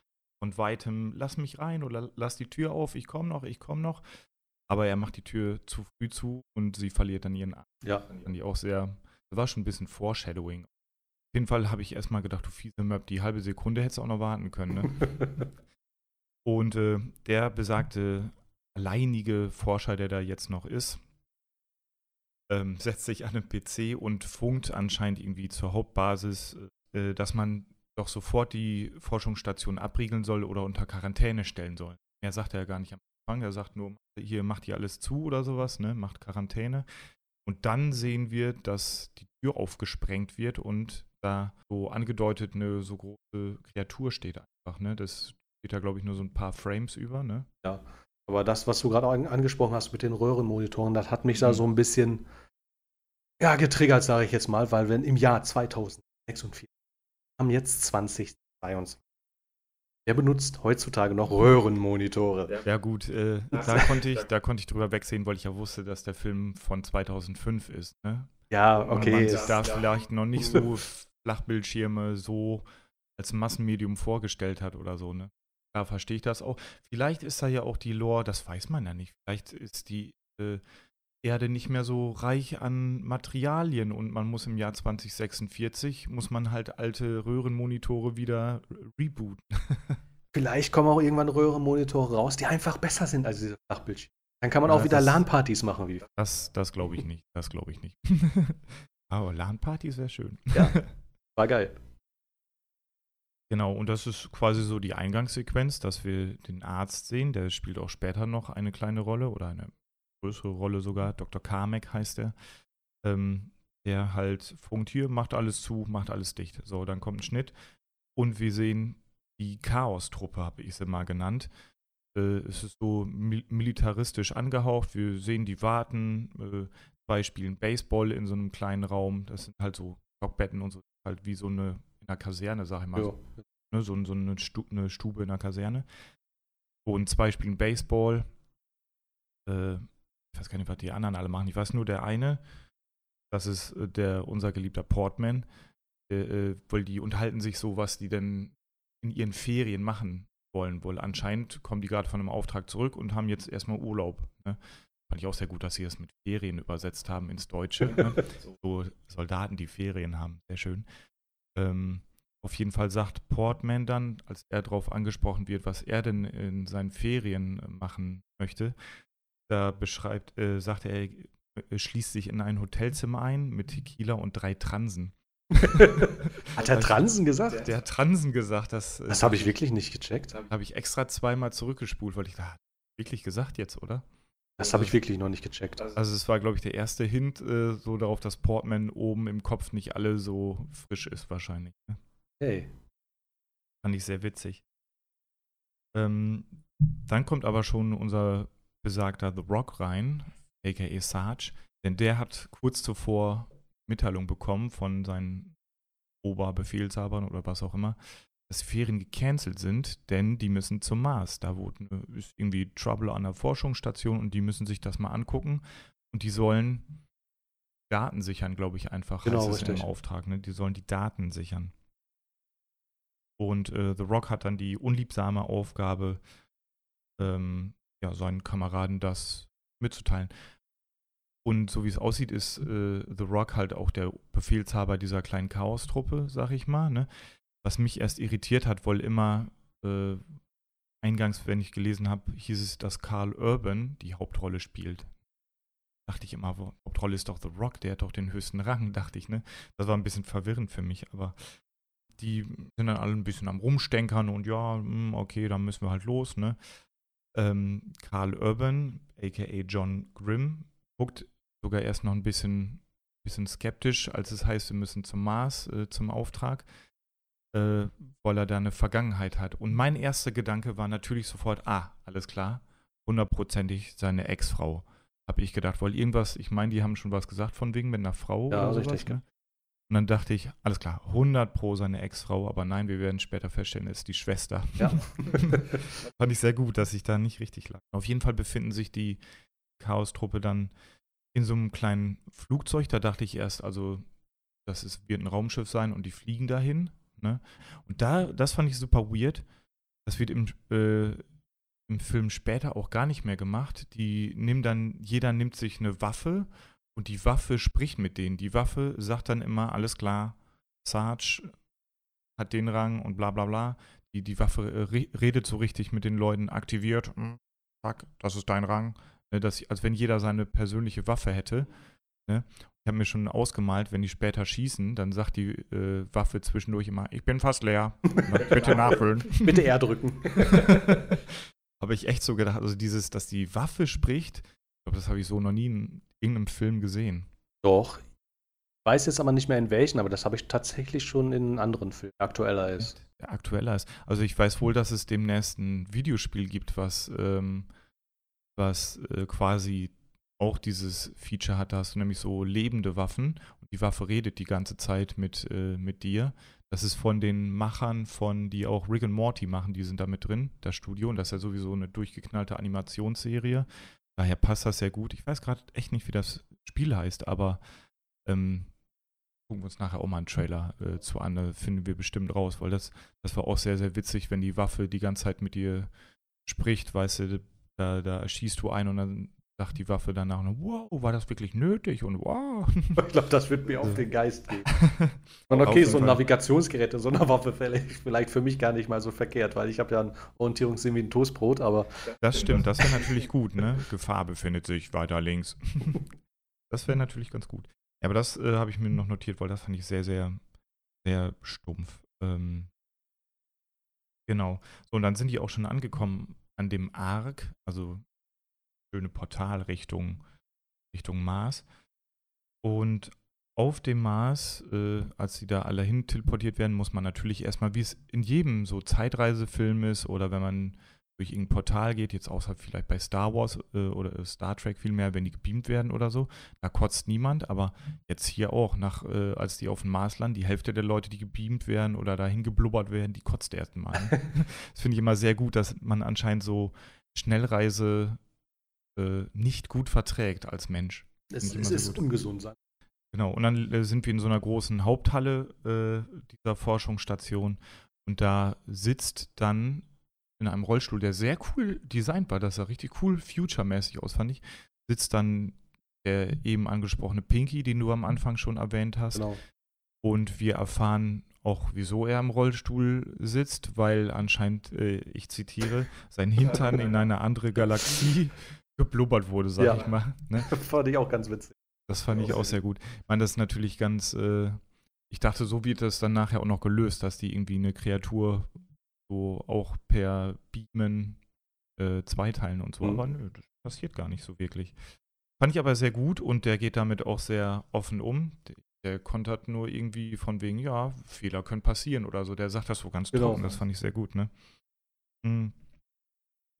von weitem, lass mich rein oder lass die Tür auf, ich komme noch, ich komme noch. Aber er macht die Tür zu früh zu und sie verliert dann ihren Arm.
Ja.
Fand ich auch sehr, das war schon ein bisschen Foreshadowing. Auf jeden Fall habe ich erstmal gedacht, du fiese Möb, die halbe Sekunde hättest du auch noch warten können. Ne? (laughs) und äh, der besagte alleinige Forscher, der da jetzt noch ist, ähm, (laughs) setzt sich an den PC und funkt anscheinend irgendwie zur Hauptbasis, äh, dass man doch sofort die Forschungsstation abriegeln soll oder unter Quarantäne stellen soll. Mehr sagt er ja gar nicht am Anfang. Er sagt nur, hier macht ihr alles zu oder sowas, ne? macht Quarantäne. Und dann sehen wir, dass die Tür aufgesprengt wird und da so angedeutet eine so große Kreatur steht einfach. Ne? Das steht da, glaube ich, nur so ein paar Frames über. Ne?
Ja, aber das, was du gerade an, angesprochen hast mit den Röhrenmonitoren, das hat mich da
Mhm.
so ein bisschen ja, getriggert, sage ich jetzt mal, weil wenn im Jahr 2046 haben jetzt 2022. Wer benutzt heutzutage noch Röhrenmonitore?
Ja gut, äh, da, konnte ich, (laughs) da konnte ich drüber wegsehen, weil ich ja wusste, dass der Film von 2005 ist. Ne?
Ja,
Und
okay.
man sich da vielleicht noch nicht (laughs) so Flachbildschirme so als Massenmedium vorgestellt hat oder so. Ne? Da verstehe ich das auch. Vielleicht ist da ja auch die Lore, das weiß man ja nicht. Vielleicht ist die äh, Erde nicht mehr so reich an Materialien und man muss im Jahr 2046, muss man halt alte Röhrenmonitore wieder rebooten. (laughs)
Vielleicht kommen auch irgendwann Röhrenmonitore raus, die einfach besser sind als diese Flachbildschirme. Dann kann man
Ja,
auch wieder LAN-Partys machen. Wie.
Das, das glaube ich nicht. Das glaube ich nicht. (laughs) Aber LAN-Partys wäre schön.
Ja. (laughs) War geil.
Genau, und das ist quasi so die Eingangssequenz, dass wir den Arzt sehen, der spielt auch später noch eine kleine Rolle oder eine größere Rolle sogar, Dr. Carmack heißt er, ähm, der halt funkt hier, macht alles zu, macht alles dicht. So, dann kommt ein Schnitt. Und wir sehen die Chaos-Truppe, habe ich sie mal genannt. Äh, es ist so mil militaristisch angehaucht, wir sehen die warten, äh, zwei spielen Baseball in so einem kleinen Raum, das sind halt so Blockbetten und so, halt wie so eine in einer Kaserne, sag ich mal,
Ja.
ne, so, so eine, Stu eine Stube in der Kaserne. Und zwei spielen Baseball. Äh, ich weiß gar nicht, was die anderen alle machen. Ich weiß nur, der eine, das ist äh, der, unser geliebter Portman, äh, weil die unterhalten sich so, was die denn in ihren Ferien machen wollen. Wohl anscheinend kommen die gerade von einem Auftrag zurück und haben jetzt erstmal Urlaub. Ne? Fand ich auch sehr gut, dass sie das mit Ferien übersetzt haben ins Deutsche. Ne? (laughs) so Soldaten, die Ferien haben. Sehr schön. Ähm, auf jeden Fall sagt Portman dann, als er darauf angesprochen wird, was er denn in seinen Ferien äh, machen möchte, da beschreibt, äh, sagt er, er äh, schließt sich in ein Hotelzimmer ein mit Tequila und drei Transen. (laughs)
Hat er Transen gesagt?
Der hat Transen gesagt, das, äh,
Das habe ich wirklich nicht gecheckt.
habe ich extra zweimal zurückgespult, weil ich da wirklich gesagt jetzt, oder?
Das habe ich wirklich noch nicht gecheckt.
Also es war, glaube ich, der erste Hint äh, so darauf, dass Portman oben im Kopf nicht alle so frisch ist wahrscheinlich. Ne?
Hey.
Fand ich sehr witzig. Ähm, dann kommt aber schon unser besagter The Rock rein, aka Sarge, denn der hat kurz zuvor Mitteilung bekommen von seinen Oberbefehlshabern oder was auch immer, dass Ferien gecancelt sind, denn die müssen zum Mars. Da wurde, äh, ist irgendwie Trouble an der Forschungsstation und die müssen sich das mal angucken und die sollen Daten sichern, glaube ich, einfach.
Genau,
heißt es
richtig.
Im Auftrag, ne? Die sollen die Daten sichern. Und äh, The Rock hat dann die unliebsame Aufgabe, ähm, ja, seinen Kameraden das mitzuteilen. Und so wie es aussieht, ist äh, The Rock halt auch der Befehlshaber dieser kleinen Chaos-Truppe, sag ich mal. Ne? Was mich erst irritiert hat, weil immer äh, eingangs, wenn ich gelesen habe, hieß es, dass Carl Urban die Hauptrolle spielt. Dachte ich immer, Hauptrolle ist doch The Rock, der hat doch den höchsten Rang, dachte ich, ne? Das war ein bisschen verwirrend für mich, aber die sind dann alle ein bisschen am Rumstenkern und ja, hm, okay, dann müssen wir halt los, ne? Ähm, Carl Urban, aka John Grimm, guckt sogar erst noch ein bisschen, bisschen skeptisch, als es heißt, wir müssen zum Mars, äh, zum Auftrag, äh, weil er da eine Vergangenheit hat. Und mein erster Gedanke war natürlich sofort, ah, alles klar, hundertprozentig seine Ex-Frau. Habe ich gedacht, weil irgendwas, ich meine, die haben schon was gesagt von wegen mit einer Frau
Ja,
oder sowas,
richtig,
ne? Und dann dachte ich, alles klar, 100 pro seine Ex-Frau, aber nein, wir werden später feststellen, es ist die Schwester.
Ja. (laughs) (laughs)
Fand ich sehr gut, dass ich da nicht richtig lag. Auf jeden Fall befinden sich die Chaos-Truppe dann in so einem kleinen Flugzeug. Da dachte ich erst, also das ist, wird ein Raumschiff sein und die fliegen dahin. Ne? Und da, das fand ich super weird. Das wird im, äh, im Film später auch gar nicht mehr gemacht. Die nehmen dann, jeder nimmt sich eine Waffe und die Waffe spricht mit denen. Die Waffe sagt dann immer, alles klar, Sarge hat den Rang und bla bla bla. Die, die Waffe äh, re redet so richtig mit den Leuten, aktiviert, hm, fuck, das ist dein Rang. Ne, dass, als wenn jeder seine persönliche Waffe hätte. Ne? Ich habe mir schon ausgemalt, wenn die später schießen, dann sagt die äh, Waffe zwischendurch immer, ich bin fast leer. (laughs) Bitte nachfüllen.
Bitte R drücken. (laughs)
habe ich echt so gedacht, also dieses, dass die Waffe spricht, ich glaube, das habe ich so noch nie in irgendeinem Film gesehen.
Doch. Ich weiß jetzt aber nicht mehr in welchen, aber das habe ich tatsächlich schon in anderen Filmen, aktueller ist.
Der aktueller ist. Also ich weiß wohl, dass es demnächst ein Videospiel gibt, was, ähm, was äh, quasi auch dieses Feature hat. Da hast du nämlich so lebende Waffen und die Waffe redet die ganze Zeit mit, äh, mit dir. Das ist von den Machern von, die auch Rick and Morty machen, die sind da mit drin, das Studio. Und das ist ja sowieso eine durchgeknallte Animationsserie. Daher passt das sehr gut. Ich weiß gerade echt nicht, wie das Spiel heißt, aber ähm, gucken wir uns nachher auch mal einen Trailer äh, zu an. Da finden wir bestimmt raus, weil das, das war auch sehr, sehr witzig, wenn die Waffe die ganze Zeit mit dir spricht, weißt du, da, da schießt du ein und dann sagt die Waffe danach wow, war das wirklich nötig und wow. (laughs)
Ich glaube, das wird mir auf den Geist gehen. (laughs) Und okay, so ein Navigationsgerät in so einer Waffe vielleicht für mich gar nicht mal so verkehrt, weil ich habe ja ein Orientierungssinn wie ein Toastbrot, aber.
Das stimmt, das wäre natürlich gut, ne? Gefahr befindet sich weiter links. (laughs) Das wäre natürlich ganz gut. Ja, aber das äh, habe ich mir noch notiert, weil das fand ich sehr, sehr, sehr stumpf. Ähm, genau. So, und dann sind die auch schon angekommen an dem Ark, also schöne Portal Richtung, Richtung Mars. Und auf dem Mars, äh, als sie da alle hin teleportiert werden, muss man natürlich erstmal, wie es in jedem so Zeitreisefilm ist oder wenn man durch irgendein Portal geht, jetzt außer vielleicht bei Star Wars äh, oder Star Trek vielmehr, wenn die gebeamt werden oder so, da kotzt niemand, aber jetzt hier auch, nach, äh, als die auf dem Mars landen, die Hälfte der Leute, die gebeamt werden oder dahin geblubbert werden, die kotzt erstmal. (laughs) das finde ich immer sehr gut, dass man anscheinend so Schnellreise äh, nicht gut verträgt als Mensch.
Es, es ist ungesund sein.
Genau, und dann äh, sind wir in so einer großen Haupthalle äh, dieser Forschungsstation und da sitzt dann in einem Rollstuhl, der sehr cool designt war, das sah richtig cool future-mäßig aus, fand ich, sitzt dann der eben angesprochene Pinky, den du am Anfang schon erwähnt hast. Genau. Und wir erfahren auch, wieso er im Rollstuhl sitzt, weil anscheinend, äh, ich zitiere, sein Hintern in eine andere Galaxie (laughs) geblubbert wurde, sag ja. ich mal. Ne? (laughs)
fand ich auch ganz witzig.
Das fand ich auch sehr gut. Ich meine, das ist natürlich ganz, äh, ich dachte, so wird das dann nachher auch noch gelöst, dass die irgendwie eine Kreatur so auch per Beamen äh, zweiteilen und so. Mhm. Aber nö, das passiert gar nicht so wirklich. Fand ich aber sehr gut und der geht damit auch sehr offen um. Der, der kontert nur irgendwie von wegen, ja, Fehler können passieren oder so. Der sagt das so ganz genau. trocken, das fand ich sehr gut, ne? Hm.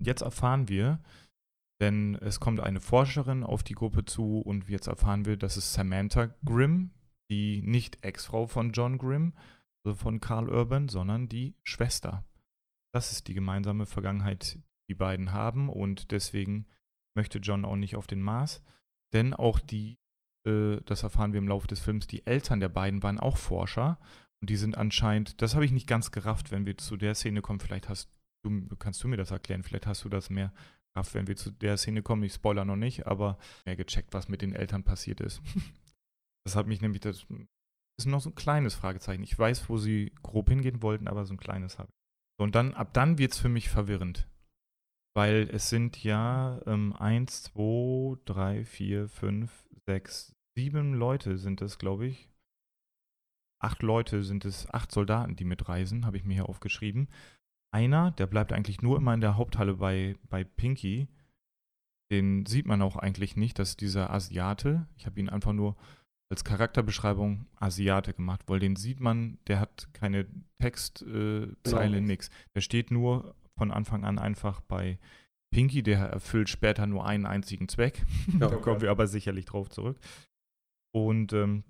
Jetzt erfahren wir, denn es kommt eine Forscherin auf die Gruppe zu und jetzt erfahren wir, das ist Samantha Grimm, die nicht Ex-Frau von John Grimm, also von Carl Urban, sondern die Schwester. Das ist die gemeinsame Vergangenheit, die die beiden haben und deswegen möchte John auch nicht auf den Mars, denn auch die, äh, das erfahren wir im Laufe des Films, die Eltern der beiden waren auch Forscher und die sind anscheinend, das habe ich nicht ganz gerafft, wenn wir zu der Szene kommen, vielleicht hast du, kannst du mir das erklären, vielleicht hast du das mehr wenn wir zu der Szene kommen. Ich spoiler noch nicht, aber mehr gecheckt, was mit den Eltern passiert ist. (laughs) das hat mich nämlich, das ist noch so ein kleines Fragezeichen. Ich weiß, wo sie grob hingehen wollten, aber so ein kleines habe ich. Und dann, ab dann wird es für mich verwirrend. Weil es sind ja ähm, 1, 2, 3, 4, 5, 6, 7 Leute sind es, glaube ich. Acht Leute sind es, acht Soldaten, die mitreisen, habe ich mir hier aufgeschrieben einer, der bleibt eigentlich nur immer in der Haupthalle bei, bei Pinky. Den sieht man auch eigentlich nicht. Das ist dieser Asiate. Ich habe ihn einfach nur als Charakterbeschreibung Asiate gemacht, weil den sieht man, der hat keine Textzeile, äh, genau. nix. Der steht nur von Anfang an einfach bei Pinky, der erfüllt später nur einen einzigen Zweck. Ja, (laughs) da kommen wir aber sicherlich drauf zurück. Und ähm,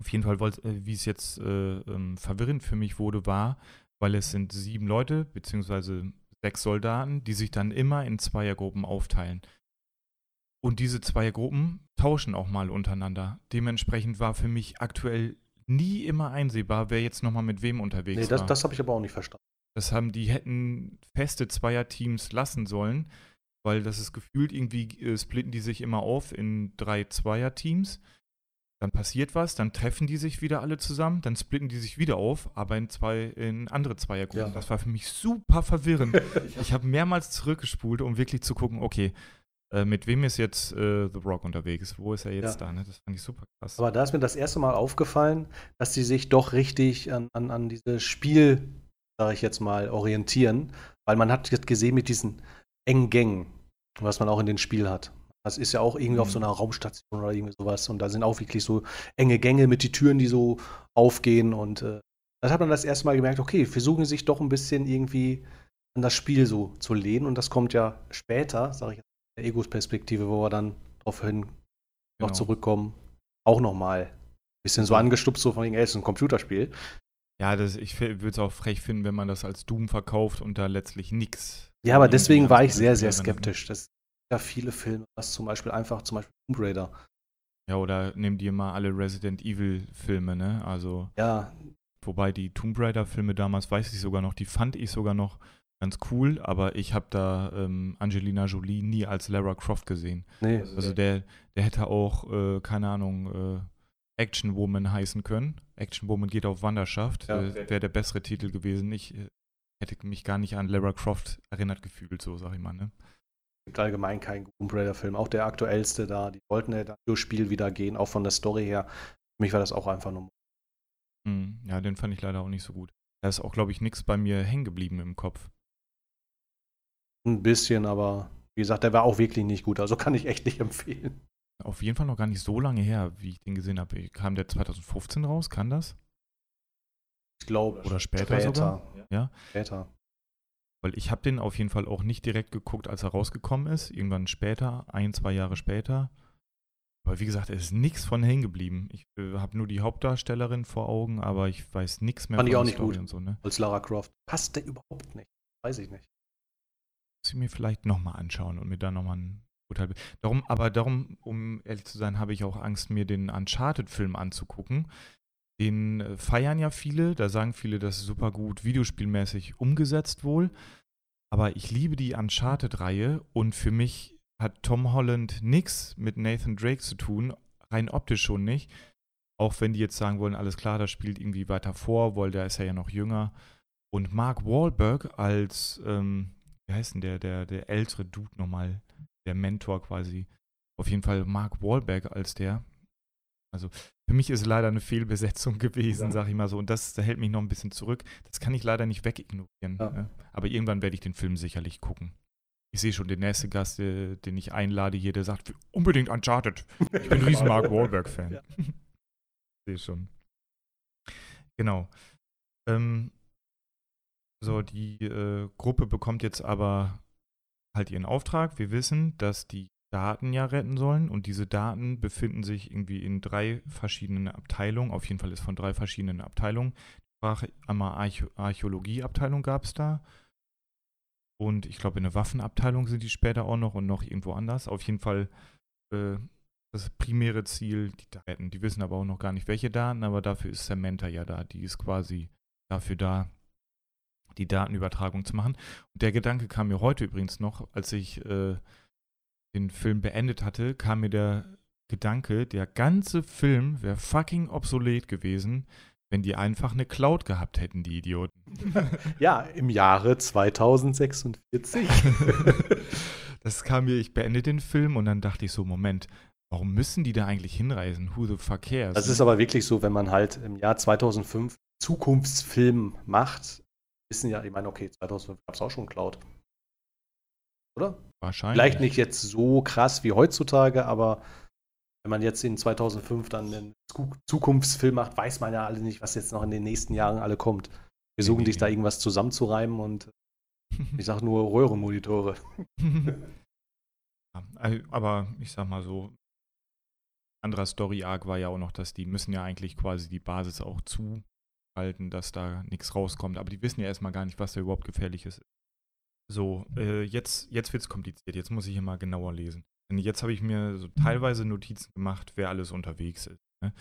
auf jeden Fall, äh, wie es jetzt äh, ähm, verwirrend für mich wurde, war, weil es sind sieben Leute, beziehungsweise sechs Soldaten, die sich dann immer in Zweiergruppen aufteilen. Und diese Zweiergruppen tauschen auch mal untereinander. Dementsprechend war für mich aktuell nie immer einsehbar, wer jetzt nochmal mit wem unterwegs
Nee, das,
war.
das habe ich aber auch nicht verstanden.
Das haben, die hätten feste Zweierteams lassen sollen, weil das ist gefühlt irgendwie, äh, splitten die sich immer auf in drei Zweierteams. Dann passiert was, dann treffen die sich wieder alle zusammen, dann splitten die sich wieder auf, aber in zwei, in andere Zweiergruppen.
Ja.
Das war für mich super verwirrend. (laughs) ich habe mehrmals zurückgespult, um wirklich zu gucken, okay, äh, mit wem ist jetzt äh, The Rock unterwegs? Wo ist er jetzt
Ja.
da? Ne? Das fand ich super krass.
Aber da ist mir das erste Mal aufgefallen, dass sie sich doch richtig an, an, an dieses Spiel, sage ich jetzt mal, orientieren. Weil man hat jetzt gesehen mit diesen engen Gängen, was man auch in dem Spiel hat. Das ist ja auch irgendwie auf
Mhm.
so einer Raumstation oder irgendwie sowas. Und da sind auch wirklich so enge Gänge mit die Türen, die so aufgehen. Und äh, das hat man das erste Mal gemerkt, okay, versuchen sich doch ein bisschen irgendwie an das Spiel so zu lehnen. Und das kommt ja später, sage ich jetzt, der Egos-Perspektive, wo wir dann darauf hin noch
Genau.
zurückkommen, auch nochmal ein bisschen so angestupst, so von wegen, ey, ist ein Computerspiel.
Ja, das, ich würde es auch frech finden, wenn man das als Doom verkauft und da letztlich nichts.
Ja, aber deswegen war ich sehr, sehr skeptisch. Das ja viele Filme, was zum Beispiel einfach, zum Beispiel Tomb Raider.
Ja, oder nimm dir mal alle Resident Evil-Filme, ne? Also,
Ja,
wobei die Tomb Raider-Filme damals, weiß ich sogar noch, die fand ich sogar noch ganz cool, aber ich habe da ähm, Angelina Jolie nie als Lara Croft gesehen.
nee.
Also der, der hätte auch, äh, keine Ahnung, äh, Action Woman heißen können. Action Woman geht auf Wanderschaft.
Ja.
Äh, Wäre der bessere Titel gewesen. Ich äh, hätte mich gar nicht an Lara Croft erinnert gefühlt, so sag ich mal, ne?
Gibt allgemein keinen Tomb Raider-Film. Auch der aktuellste da, die wollten ja das Spiel wieder gehen, auch von der Story her. Für mich war das auch einfach nur.
Hm, ja, den fand ich leider auch nicht so gut. Da ist auch, glaube ich, nichts bei mir hängen geblieben im Kopf.
Ein bisschen, aber wie gesagt, der war auch wirklich nicht gut. Also (laughs) kann ich echt nicht empfehlen.
Auf jeden Fall noch gar nicht so lange her, wie ich den gesehen habe. Kam der 2015 raus? Kann das?
Ich glaube.
Oder später sogar? Ja.
Später.
Weil ich habe den auf jeden Fall auch nicht direkt geguckt, als er rausgekommen ist. Irgendwann später, ein, zwei Jahre später. Aber wie gesagt, es ist nichts von hängen geblieben. Ich äh, habe nur die Hauptdarstellerin vor Augen, aber ich weiß nichts mehr
Fand ich auch nicht
Story
gut.
und so, ne?
Als Lara Croft. Passt der überhaupt nicht? Weiß ich nicht.
Muss ich mir vielleicht nochmal anschauen und mir da nochmal ein Urteil. Darum, aber darum, um ehrlich zu sein, habe ich auch Angst, mir den Uncharted-Film anzugucken. Den äh, feiern ja viele, da sagen viele, das ist super gut videospielmäßig umgesetzt wohl. Aber ich liebe die Uncharted-Reihe und für mich hat Tom Holland nichts mit Nathan Drake zu tun, rein optisch schon nicht. Auch wenn die jetzt sagen wollen, alles klar, das spielt irgendwie weiter vor, weil der ist ja, ja noch jünger. Und Mark Wahlberg als, ähm, wie heißt denn der, der, der ältere Dude nochmal, der Mentor quasi. Auf jeden Fall Mark Wahlberg als der. Also für mich ist es leider eine Fehlbesetzung (laughs) gewesen,
Ja.
sag ich mal so. Und das, hält mich noch ein bisschen zurück. Das kann ich leider nicht wegignorieren.
Ja.
ne? Aber irgendwann werde ich den Film sicherlich gucken. Ich sehe schon den nächsten Gast, äh, den ich einlade hier, der sagt, unbedingt Uncharted. Ich bin ein riesen Mark (laughs) Wahlberg-Fan.
Ja. (laughs)
sehe schon. Genau. Ähm, so, die äh, Gruppe bekommt jetzt aber halt ihren Auftrag. Wir wissen, dass die Daten ja retten sollen und diese Daten befinden sich irgendwie in drei verschiedenen Abteilungen. Auf jeden Fall ist von drei verschiedenen Abteilungen. Sprach einmal Archä Archäologieabteilung gab es da. Und ich glaube, in der Waffenabteilung sind die später auch noch und noch irgendwo anders. Auf jeden Fall äh, das primäre Ziel, die Daten. Die wissen aber auch noch gar nicht, welche Daten, aber dafür ist Samantha ja da. Die ist quasi dafür da, die Datenübertragung zu machen. Und der Gedanke kam mir heute übrigens noch, als ich äh, den Film beendet hatte, kam mir der Gedanke, der ganze Film wäre fucking obsolet gewesen, wenn die einfach eine Cloud gehabt hätten, die Idioten. (laughs)
Ja, im Jahre 2046. (laughs)
das kam mir, ich beende den Film und dann dachte ich so, Moment, warum müssen die da eigentlich hinreisen? Who the fuck cares?
Das ist aber wirklich so, wenn man halt im Jahr 2005 Zukunftsfilm macht, wissen ja, ich meine, okay, 2005 gab es auch schon Cloud. Oder?
Wahrscheinlich.
Vielleicht nicht jetzt so krass wie heutzutage, aber wenn man jetzt in 2005 dann einen Zu- Zukunftsfilm macht, weiß man ja alle nicht, was jetzt noch in den nächsten Jahren alle kommt. Wir suchen
nee,
dich da
nee.
irgendwas zusammenzureimen und (laughs) ich sag nur Röhrenmonitore. (laughs)
Äh, aber ich sag mal so, anderer Story-Arc war ja auch noch, dass die müssen ja eigentlich quasi die Basis auch zuhalten, dass da nichts rauskommt. Aber die wissen ja erstmal gar nicht, was da überhaupt gefährlich ist. So, äh, jetzt, jetzt wird es kompliziert. Jetzt muss ich hier mal genauer lesen. Denn jetzt habe ich mir so teilweise Notizen gemacht, wer alles unterwegs ist. Ne?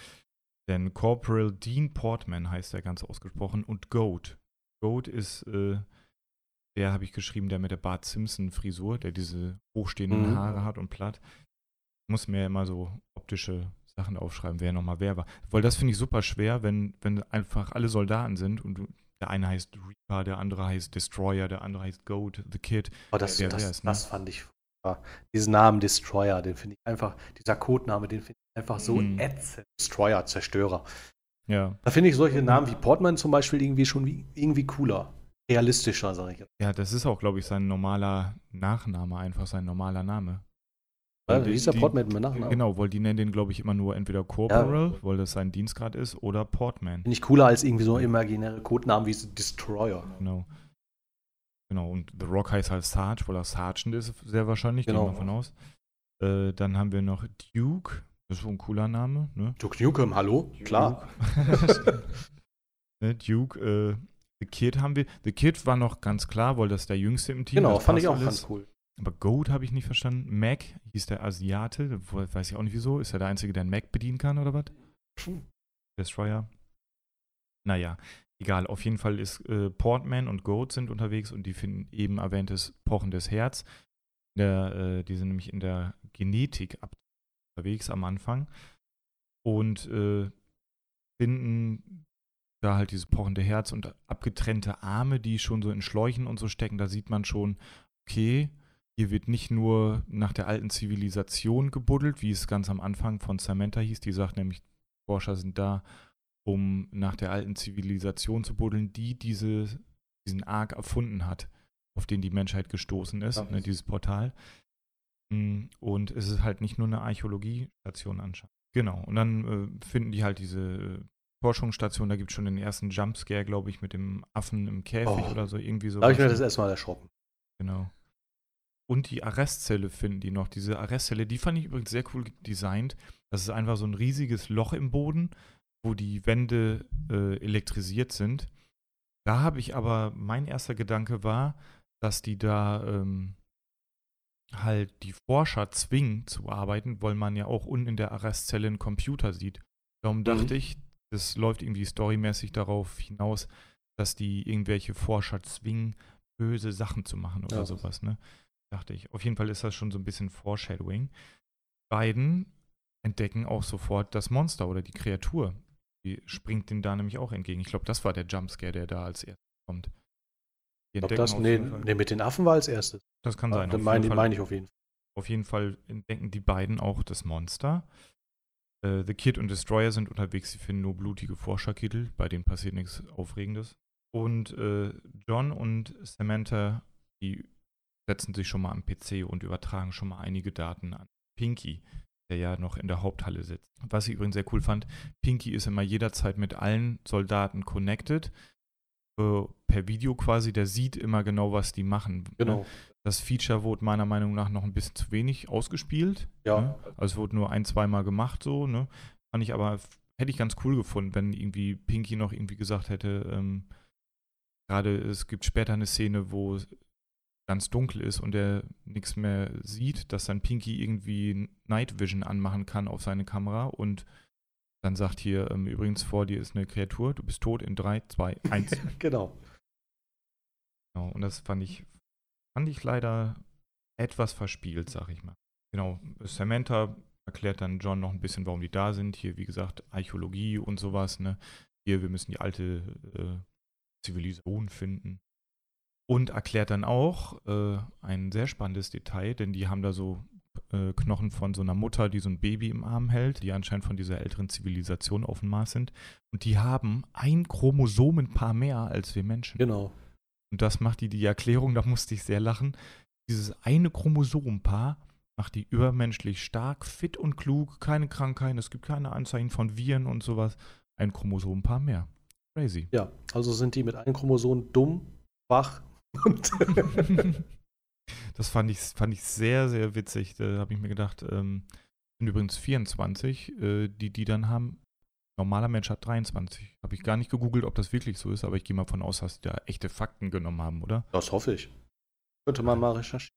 Denn Corporal Dean Portman heißt er ganz ausgesprochen und Goat. Goat ist, äh, der habe ich geschrieben, der mit der Bart Simpson-Frisur, der diese hochstehenden
Mhm.
Haare hat und platt. Muss mir immer so optische Sachen aufschreiben, wer nochmal wer war. Weil das finde ich super schwer, wenn, wenn einfach alle Soldaten sind und du, der eine heißt Reaper, der andere heißt Destroyer, der andere heißt Goat, The Kid.
Aber das,
Wer
das,
wär's, ne?
das fand ich furchtbar. Diesen Namen Destroyer, den finde ich einfach, dieser Codename, den finde ich einfach so
Mhm.
ätzend. Destroyer, Zerstörer.
Ja.
Da finde ich solche Namen wie Portman zum Beispiel irgendwie schon wie, irgendwie cooler. Realistischer, sage ich jetzt.
Ja, das ist auch, glaube ich, sein normaler Nachname, einfach sein normaler Name.
Ja, wie hieß der Portman mit Nachnamen?
Genau, weil die nennen den, glaube ich, immer nur entweder Corporal, weil das sein Dienstgrad ist, oder Portman.
Finde ich cooler als irgendwie so imaginäre Codenamen wie so Destroyer.
Genau. Genau, und The Rock heißt halt Sarge, weil er Sergeant ist, sehr wahrscheinlich,
Genau.
gehen wir von aus. Äh, dann haben wir noch Duke, das ist schon ein cooler Name, ne?
Duke Nukem, hallo? Klar. (laughs)
ne, Duke, äh, The Kid haben wir. The Kid war noch ganz klar, weil das der Jüngste im Team
Genau,
das
fand ich auch
alles.
ganz cool.
Aber Goat habe ich nicht verstanden. Mac hieß der Asiate, weiß ich auch nicht wieso. Ist er der Einzige, der einen Mac bedienen kann oder was? Destroyer. Naja, egal. Auf jeden Fall ist äh, Portman und Goat sind unterwegs und die finden eben erwähntes pochendes Herz. Der, äh, die sind nämlich in der Genetik unterwegs am Anfang und äh, finden da halt dieses pochende Herz und abgetrennte Arme, die schon so in Schläuchen und so stecken. Da sieht man schon, okay, hier wird nicht nur nach der alten Zivilisation gebuddelt, wie es ganz am Anfang von Samantha hieß. Die sagt nämlich, Forscher sind da, um nach der alten Zivilisation zu buddeln, die diese, diesen Ark erfunden hat, auf den die Menschheit gestoßen ist, ne, dieses Portal. Mm, Und es ist halt nicht nur eine Archäologiestation anscheinend. Genau, und dann äh, finden die halt diese äh, Forschungsstation, da gibt es schon den ersten Jumpscare, glaube ich, mit dem Affen im Käfig
Oh.
oder so, irgendwie so.
Da habe ich mir das erstmal erschrocken.
Genau. Und die Arrestzelle finden die noch. Diese Arrestzelle, die fand ich übrigens sehr cool designt. Das ist einfach so ein riesiges Loch im Boden, wo die Wände äh, elektrisiert sind. Da habe ich aber, mein erster Gedanke war, dass die da ähm, halt die Forscher zwingen zu arbeiten, weil man ja auch unten in der Arrestzelle einen Computer sieht. Darum dachte ich, das läuft irgendwie storymäßig darauf hinaus, dass die irgendwelche Forscher zwingen, böse Sachen zu machen oder
Ja.
sowas, ne? Dachte ich. Auf jeden Fall ist das schon so ein bisschen Foreshadowing. Beiden entdecken auch sofort das Monster oder die Kreatur. Die springt dem da nämlich auch entgegen. Ich glaube, das war der Jumpscare, der da als erstes kommt. Die
Ich glaub, das, nee, nee, mit den Affen war als erstes.
das kann sein.
Dann meine
jeden Fall-
mein ich auf jeden Fall.
auf jeden Fall entdecken die beiden auch das Monster. Äh, The Kid und Destroyer sind unterwegs, sie finden nur blutige Forscherkittel, bei denen passiert nichts Aufregendes. Und äh, John und Samantha, die setzen sich schon mal am PC und übertragen schon mal einige Daten an Pinky, der ja noch in der Haupthalle sitzt. Was ich übrigens sehr cool fand, Pinky ist immer jederzeit mit allen Soldaten connected, äh, per Video quasi, der sieht immer genau, was die machen.
Genau.
Das Feature wurde meiner Meinung nach noch ein bisschen zu wenig ausgespielt.
Ja.
Ne? Also es wurde nur ein, zweimal gemacht so, ne? Fand ich aber, hätte ich ganz cool gefunden, wenn irgendwie Pinky noch irgendwie gesagt hätte, ähm, gerade es gibt später eine Szene, wo ganz dunkel ist und er nichts mehr sieht, dass dann Pinky irgendwie Night Vision anmachen kann auf seine Kamera und dann sagt hier, ähm, übrigens vor dir ist eine Kreatur, du bist tot in 3, 2, 1.
genau.
Genau, und das fand ich, fand ich leider etwas verspielt, sag ich mal. Genau, Samantha erklärt dann John noch ein bisschen, warum die da sind. Hier, wie gesagt, Archäologie und sowas, ne? Hier, wir müssen die alte äh, Zivilisation finden. Und erklärt dann auch äh, ein sehr spannendes Detail, denn die haben da so äh, Knochen von so einer Mutter, die so ein Baby im Arm hält, die anscheinend von dieser älteren Zivilisation auf dem Mars sind. Und die haben ein Chromosomenpaar mehr als wir Menschen.
Genau.
Und das macht die, die Erklärung, da musste ich sehr lachen. Dieses eine Chromosomenpaar macht die übermenschlich stark, fit und klug, keine Krankheiten, es gibt keine Anzeichen von Viren und sowas. Ein Chromosomenpaar mehr. Crazy.
Ja, also sind die mit einem Chromosom dumm, wach (laughs)
das fand ich, fand ich sehr, sehr witzig. Da habe ich mir gedacht, ähm, sind übrigens 24, äh, die die dann haben. Normaler Mensch hat 23. Habe ich gar nicht gegoogelt, ob das wirklich so ist, aber ich gehe mal von aus, dass die da echte Fakten genommen haben, oder?
das hoffe ich. Könnte man mal recherchieren.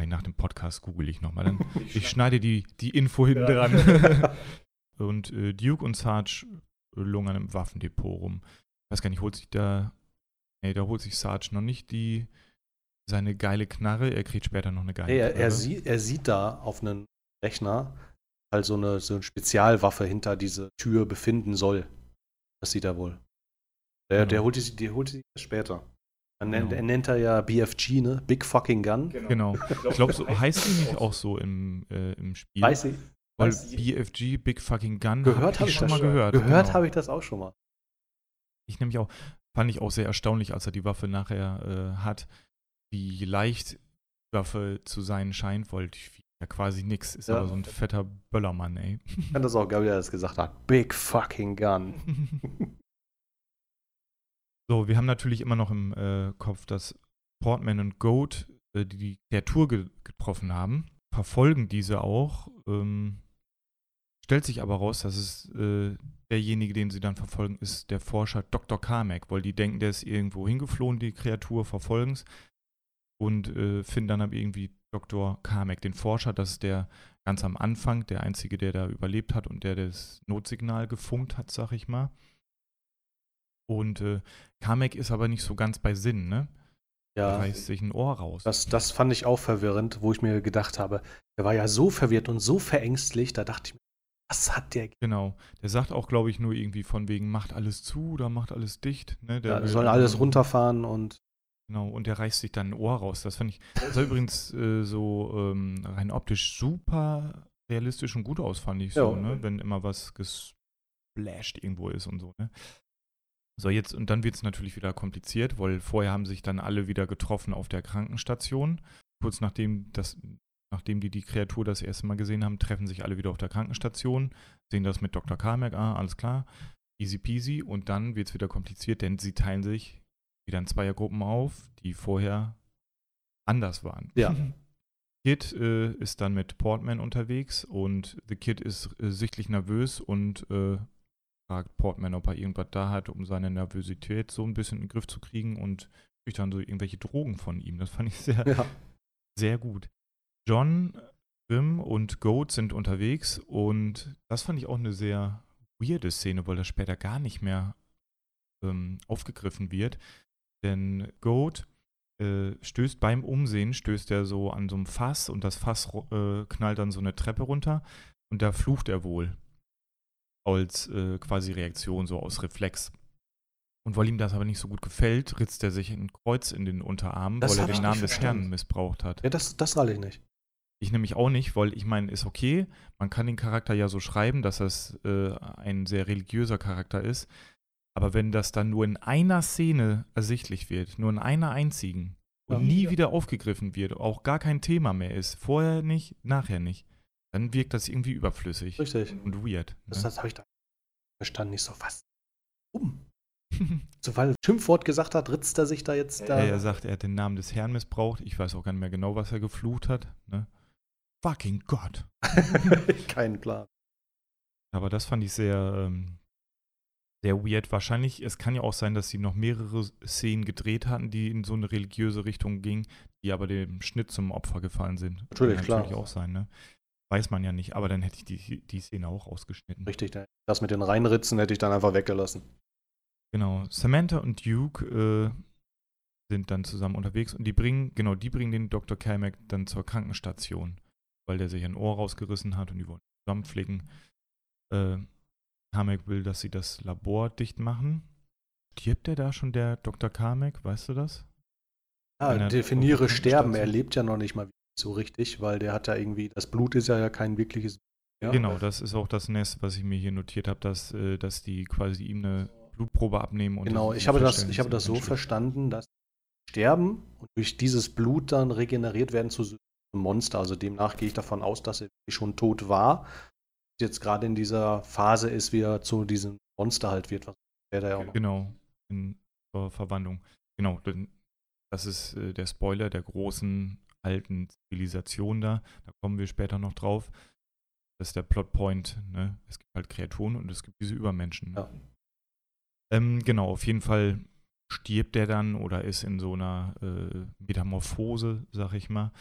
Ich nach dem Podcast, google ich nochmal. Dann (laughs) Ich schneide die, die Info hinten dran. (laughs) Und äh, Duke und Sarge lungern im Waffendepot rum. Ich weiß gar nicht, holt sich da. Nee, da holt sich Sarge noch nicht die seine geile Knarre. Er kriegt später noch eine geile
Nee, er,
Knarre.
er, sieht, er sieht da auf einem Rechner halt so eine, so eine Spezialwaffe hinter diese Tür befinden soll. Das sieht er wohl. Der,
Genau.
der holt die, die holt erst später. Er nennt,
Genau.
er nennt er ja BFG, ne? Big Fucking Gun.
Genau. Ich glaube, so (laughs) heißt die nicht auch so im, äh, im Spiel.
Weiß ich.
Weil
weiß.
BFG, Big Fucking Gun,
Gehört
hab
habe
ich
ich
schon
das
mal gehört.
Gehört
genau.
habe ich das auch schon mal.
Ich nämlich auch, fand ich auch sehr erstaunlich, als er die Waffe nachher äh, hat, wie leicht die Waffe zu sein scheint, weil die wiegt ja quasi nix. Ist
Ja.
aber so ein fetter Böllermann, ey.
Ich fand das auch geil, wie er das gesagt hat. Big Fucking Gun. (laughs)
so, wir haben natürlich immer noch im äh, Kopf, dass Portman und Goat, äh, die die Kreatur ge getroffen haben, verfolgen diese auch. Ähm, stellt sich aber raus, dass es äh, derjenige, den sie dann verfolgen, ist der Forscher Dr. Carmack, weil die denken, der ist irgendwo hingeflohen, die Kreatur, verfolgen es und äh, finden dann aber irgendwie Dr. Carmack, den Forscher, das ist der ganz am Anfang, der einzige, der da überlebt hat und der das Notsignal gefunkt hat, sag ich mal. Und äh, Carmack ist aber nicht so ganz bei Sinn, ne?
Ja,
reißt sich ein Ohr raus.
das, das fand ich auch verwirrend, wo ich mir gedacht habe, er war ja so verwirrt und so verängstlich, da dachte ich mir, was hat der
Genau. Der sagt auch, glaube ich, nur irgendwie von wegen, macht alles zu oder macht alles dicht. Ne? Der
Ja,
einfach
alles runterfahren und
Genau, und der reißt sich dann ein Ohr raus. Das fand ich, das sah übrigens äh, so ähm, rein optisch super realistisch und gut aus, fand ich so,
Ja.
ne? Wenn immer was gesplasht irgendwo ist und so, ne? So, jetzt, und dann wird es natürlich wieder kompliziert, weil vorher haben sich dann alle wieder getroffen auf der Krankenstation. Kurz nachdem, das, nachdem die die Kreatur das erste Mal gesehen haben, treffen sich alle wieder auf der Krankenstation, sehen das mit Dr. Carmack, ah, alles klar, easy peasy. Und dann wird es wieder kompliziert, denn sie teilen sich wieder in Zweiergruppen auf, die vorher anders waren.
Ja. (laughs)
Kid äh, ist dann mit Portman unterwegs und The Kid ist äh, sichtlich nervös und äh, fragt Portman, ob er irgendwas da hat, um seine Nervosität so ein bisschen in den Griff zu kriegen und kriegt dann so irgendwelche Drogen von ihm. Das fand ich sehr,
ja.
sehr gut. John, Wim und Goat sind unterwegs und das fand ich auch eine sehr weirde Szene, weil das später gar nicht mehr ähm, aufgegriffen wird. Denn Goat äh, stößt beim Umsehen, stößt er so an so einem Fass und das Fass äh, knallt dann so eine Treppe runter und da flucht er wohl. Als äh, quasi Reaktion, so aus Reflex. Und weil ihm das aber nicht so gut gefällt, ritzt er sich ein Kreuz in den Unterarm,
Das
weil er den Namen des. Herrn missbraucht hat.
ja das, das ich nicht.
Ich nämlich auch nicht, weil ich meine, ist okay, man kann den Charakter ja so schreiben, dass das äh, ein sehr religiöser Charakter ist. Aber wenn das dann nur in einer Szene ersichtlich wird, nur in einer einzigen und
Ja.
nie wieder aufgegriffen wird, auch gar kein Thema mehr ist, vorher nicht, nachher nicht, dann wirkt das irgendwie überflüssig
Richtig.
und weird.
Das,
Ne?
das habe ich da verstanden. Nicht so, was? Um. (laughs) So, weil Schimpfwort gesagt hat, ritzt er sich da jetzt da.
Ja, er sagt, er hat den Namen des Herrn missbraucht. Ich weiß auch gar nicht mehr genau, was er geflucht hat. Ne? Fucking Gott. (laughs)
Kein Plan.
Aber das fand ich sehr, ähm, sehr weird. Wahrscheinlich, es kann ja auch sein, dass sie noch mehrere Szenen gedreht hatten, die in so eine religiöse Richtung gingen, die aber dem Schnitt zum Opfer gefallen sind.
Natürlich,
kann
klar.
natürlich auch sein, ne? Weiß man ja nicht, aber dann hätte ich die, die Szene auch ausgeschnitten.
Richtig, das mit den Reinritzen hätte ich dann einfach weggelassen.
Genau. Samantha und Duke äh, sind dann zusammen unterwegs und die bringen, genau, die bringen den Dr. Carmack dann zur Krankenstation, weil der sich ein Ohr rausgerissen hat und die wollen zusammenpflegen. Äh, Carmack will, dass sie das Labor dicht machen. Stirbt der da schon, der Dr. Carmack? Weißt du das?
Ja,
er
definiere Sterben. Er lebt ja noch nicht mal so richtig, weil der hat ja irgendwie, das Blut ist ja, ja kein wirkliches. Ja?
Genau, das ist auch das Nest, was ich mir hier notiert habe, dass, äh, dass die quasi ihm eine Blutprobe abnehmen. Und
Genau, ich habe das, ich habe das so
er
verstanden, dass sterben und durch dieses Blut dann regeneriert werden zu Monster. Also demnach gehe ich davon aus, dass er schon tot war. Jetzt gerade in dieser Phase ist, wie er zu diesem Monster halt wird, was wäre ja auch noch.
Genau, in zur Verwandlung. Genau, das ist äh, der Spoiler der großen alten Zivilisation da. Da kommen wir später noch drauf. Das ist der Plotpoint. Ne? Es gibt halt Kreaturen und es gibt diese Übermenschen. Ne?
Ja.
Ähm, genau, auf jeden Fall stirbt der dann oder ist in so einer äh, Metamorphose, sag ich mal.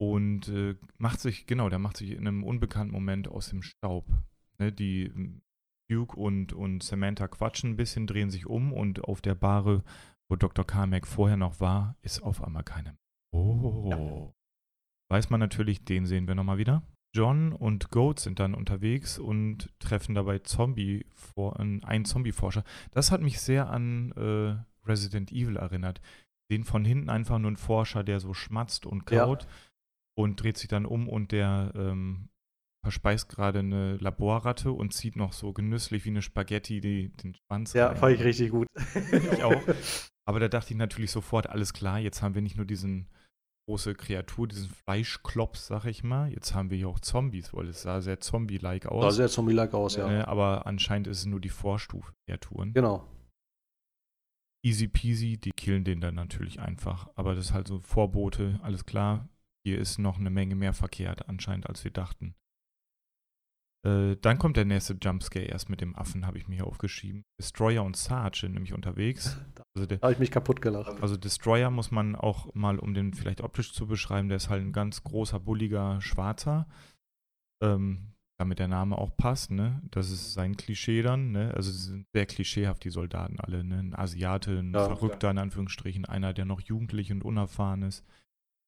Und äh, macht sich, genau, der macht sich in einem unbekannten Moment aus dem Staub Ne, die ähm, Duke und, und Samantha quatschen ein bisschen, drehen sich um und auf der Bahre, wo Dr. Carmack vorher noch war, ist auf einmal keiner. Oh. Ja. Weiß man natürlich, den sehen wir nochmal wieder. John und Goat sind dann unterwegs und treffen dabei Zombie vor, einen Zombie-Forscher. Das hat mich sehr an äh, Resident Evil erinnert. Den von hinten einfach nur ein Forscher, der so schmatzt und kaut ja. Und dreht sich dann um und der ähm, verspeist gerade eine Laborratte und zieht noch so genüsslich wie eine Spaghetti die, den Schwanz.
Ja, rein. fand ich richtig gut.
ich (laughs) auch. Aber da dachte ich natürlich sofort, alles klar, jetzt haben wir nicht nur diesen große Kreatur, diesen Fleischklops, sag ich mal. Jetzt haben wir hier auch Zombies, weil es sah sehr zombie-like aus. Sah
sehr zombie-like aus, ja.
Äh, aber anscheinend ist es nur die Vorstufe-Kreaturen.
Genau.
Easy peasy, die killen den dann natürlich einfach. Aber das ist halt so Vorbote, alles klar. Hier ist noch eine Menge mehr verkehrt anscheinend, als wir dachten. Äh, dann kommt der nächste Jumpscare erst mit dem Affen, habe ich mir hier aufgeschrieben. Destroyer und Sarge sind nämlich unterwegs.
Also da habe ich mich kaputt gelacht.
Also Destroyer muss man auch mal, um den vielleicht optisch zu beschreiben, der ist halt ein ganz großer, bulliger Schwarzer. Ähm, damit der Name auch passt, ne? Das ist sein Klischee dann, ne? Also sie sind sehr klischeehaft, die Soldaten alle, ne? Ein Asiate, ein ja, Verrückter ja. in Anführungsstrichen, einer, der noch jugendlich und unerfahren ist.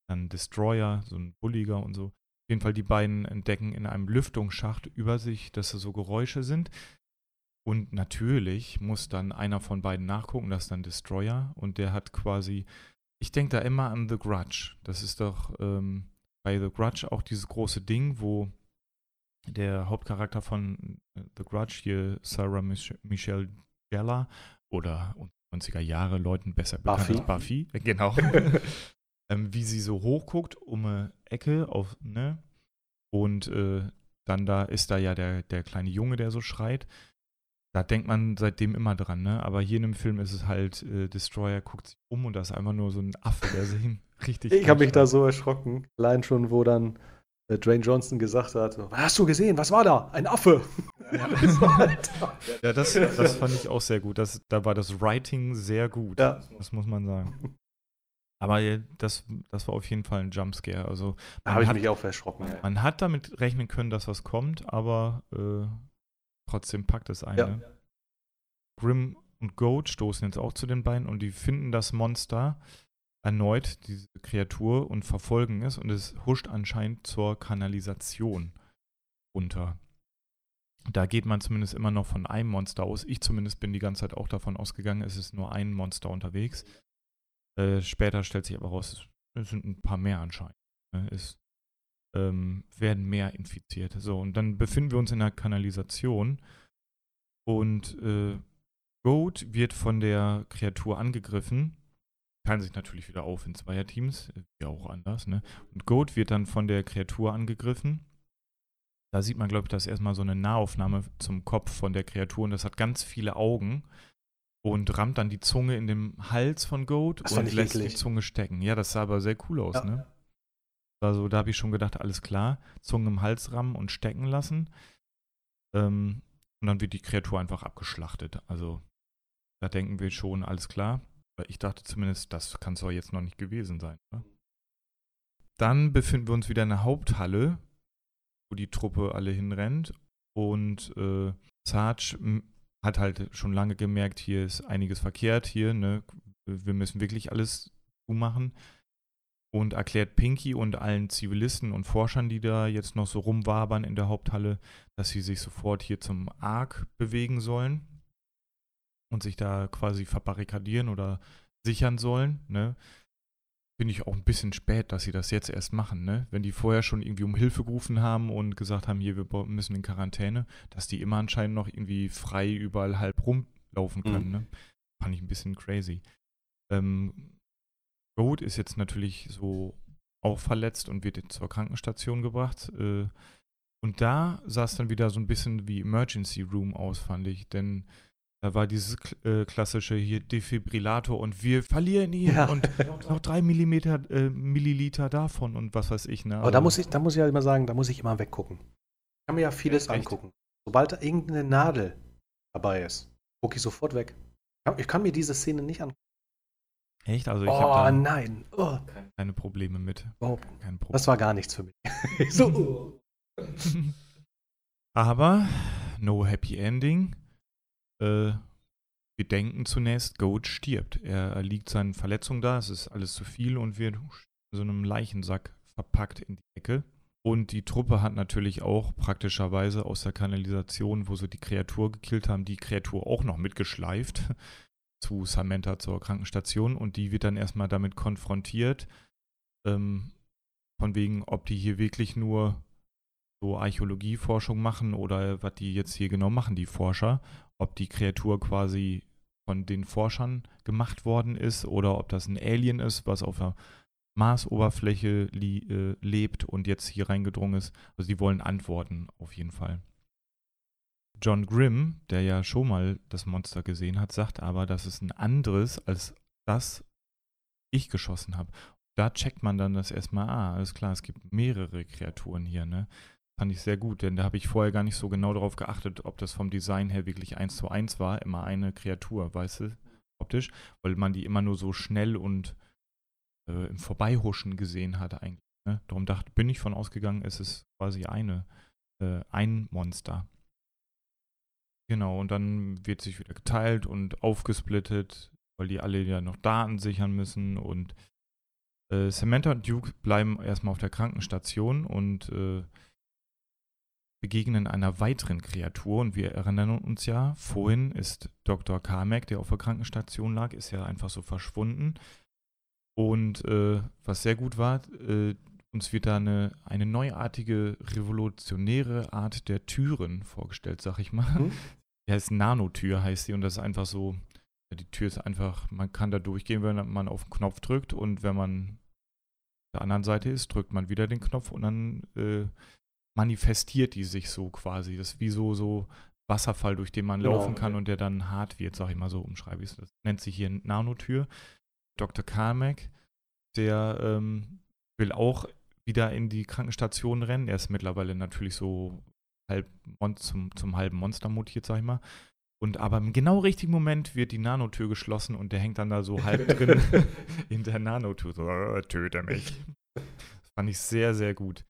Dann Destroyer, so ein Bulliger und so jeden Fall die beiden entdecken in einem Lüftungsschacht über sich, dass da so Geräusche sind. Und natürlich muss dann einer von beiden nachgucken, das ist dann Destroyer. Und der hat quasi, ich denke da immer an The Grudge. Das ist doch ähm, bei The Grudge auch dieses große Ding, wo der Hauptcharakter von äh, The Grudge hier, Sarah Mich Michelle Gellar oder 90er Jahre Leuten besser bekannt Buffy. als Buffy, genau, (laughs) (laughs) ähm, wie sie so hochguckt um eine Ecke auf, ne? Und äh, dann da ist da ja der, der kleine Junge, der so schreit. Da denkt man seitdem immer dran, ne? Aber hier in dem Film ist es halt, äh, Destroyer guckt sich um und da ist einfach nur so ein Affe, der sich (laughs) richtig.
Ich habe mich da so erschrocken. Allein schon, wo dann äh, Dwayne Johnson gesagt hat: Was hast du gesehen? Was war da? Ein Affe. (laughs)
Ja, (laughs) ja das, das fand ich auch sehr gut. Das, da war das Writing sehr gut. Ja. Das muss man sagen. Aber das, das war auf jeden Fall ein Jumpscare. Also
da habe ich mich auch erschrocken.
Man hat damit rechnen können, dass was kommt, aber äh, trotzdem packt es einen. Ja. Ne? Grim und Goat stoßen jetzt auch zu den Beinen und die finden das Monster erneut, diese Kreatur, und verfolgen es und es huscht anscheinend zur Kanalisation runter. Da geht man zumindest immer noch von einem Monster aus. Ich zumindest bin die ganze Zeit auch davon ausgegangen, es ist nur ein Monster unterwegs. Äh, später stellt sich aber raus, es sind ein paar mehr anscheinend. Ne? Es ähm, werden mehr infiziert. So, und dann befinden wir uns in der Kanalisation und äh, Goat wird von der Kreatur angegriffen. Teilen sich natürlich wieder auf in Zweierteams, ja auch anders, ne? Und Goat wird dann von der Kreatur angegriffen. Da sieht man, glaube ich, das erstmal so eine Nahaufnahme zum Kopf von der Kreatur und das hat ganz viele Augen und rammt dann die Zunge in den Hals von Goat das und lässt eklig. die Zunge stecken. Ja, das sah aber sehr cool aus, ja. ne? Also da habe ich schon gedacht, alles klar, Zunge im Hals rammen und stecken lassen. Ähm, und dann wird die Kreatur einfach abgeschlachtet. Also da denken wir schon, alles klar. Ich dachte zumindest, das kann es doch jetzt noch nicht gewesen sein. Ne? Dann befinden wir uns wieder in der Haupthalle, wo die Truppe alle hinrennt. Und äh, Sarge hat halt schon lange gemerkt, hier ist einiges verkehrt, hier, ne, wir müssen wirklich alles zumachen. Und erklärt Pinky und allen Zivilisten und Forschern, die da jetzt noch so rumwabern in der Haupthalle, dass sie sich sofort hier zum Ark bewegen sollen und sich da quasi verbarrikadieren oder sichern sollen. Ne? Finde ich auch ein bisschen spät, dass sie das jetzt erst machen, ne? Wenn die vorher schon irgendwie um Hilfe gerufen haben und gesagt haben, hier, wir müssen in Quarantäne, dass die immer anscheinend noch irgendwie frei überall halb rumlaufen können, mhm. ne? Fand ich ein bisschen crazy. Ähm, Goat ist jetzt natürlich so auch verletzt und wird zur Krankenstation gebracht. Äh, und da sah es dann wieder so ein bisschen wie Emergency Room aus, fand ich, denn da war dieses äh, klassische hier Defibrillator und wir verlieren ihn ja. und noch drei Millimeter, äh, Milliliter davon und was weiß ich. Ne?
Aber da also muss ich, da muss ich ja immer sagen, da muss ich immer weggucken. Ich kann mir ja vieles Echt? angucken. Sobald da irgendeine Nadel dabei ist, gucke ich sofort weg. Ich kann mir diese Szene nicht angucken.
Echt? Also ich
oh, habe da nein. Oh.
keine Probleme mit.
Überhaupt Kein Problem. Das war gar nichts für mich. (laughs)
so. Aber no happy ending. Äh, wir denken zunächst, Goat stirbt. Er liegt seinen Verletzungen da, es ist alles zu viel und wird in so einem Leichensack verpackt in die Ecke. Und die Truppe hat natürlich auch praktischerweise aus der Kanalisation, wo sie die Kreatur gekillt haben, die Kreatur auch noch mitgeschleift (laughs) zu Samantha zur Krankenstation und die wird dann erstmal damit konfrontiert, ähm, von wegen, ob die hier wirklich nur so Archäologieforschung machen oder was die jetzt hier genau machen, die Forscher, ob die Kreatur quasi von den Forschern gemacht worden ist oder ob das ein Alien ist, was auf der Marsoberfläche äh, lebt und jetzt hier reingedrungen ist. Also sie wollen antworten, auf jeden Fall. John Grimm, der ja schon mal das Monster gesehen hat, sagt aber, dass es ein anderes als das ich geschossen habe. Da checkt man dann das erstmal, ah, alles klar, es gibt mehrere Kreaturen hier, ne? Fand ich sehr gut, denn da habe ich vorher gar nicht so genau darauf geachtet, ob das vom Design her wirklich eins zu eins war, immer eine Kreatur, weißt du, optisch, weil man die immer nur so schnell und äh, im Vorbeihuschen gesehen hatte eigentlich. Ne? Darum dachte, bin ich von ausgegangen, es ist quasi eine, äh, ein Monster. Genau, und dann wird sich wieder geteilt und aufgesplittet, weil die alle ja noch Daten sichern müssen und äh, Samantha und Duke bleiben erstmal auf der Krankenstation und äh, begegnen einer weiteren Kreatur und wir erinnern uns ja, vorhin ist Dr. Carmack, der auf der Krankenstation lag, ist ja einfach so verschwunden. Und äh, was sehr gut war, äh, uns wird da eine, eine neuartige, revolutionäre Art der Türen vorgestellt, sag ich mal. Mhm. Die heißt Nanotür, heißt sie, und das ist einfach so, die Tür ist einfach, man kann da durchgehen, wenn man auf den Knopf drückt und wenn man auf der anderen Seite ist, drückt man wieder den Knopf und dann äh, manifestiert die sich so quasi. Das ist wie so, so Wasserfall, durch den man genau, laufen kann und der dann hart wird, sag ich mal so, umschreibe ich es. Das nennt sich hier Nanotür. Dr. Carmack, der ähm, will auch wieder in die Krankenstation rennen. Er ist mittlerweile natürlich so halb zum, zum halben Monster mutiert, sag ich mal. Und aber im genau richtigen Moment wird die Nanotür geschlossen und der hängt dann da so halb (laughs) drin (laughs) in der Nanotür. So, töte mich. Das (laughs) fand ich sehr, sehr gut.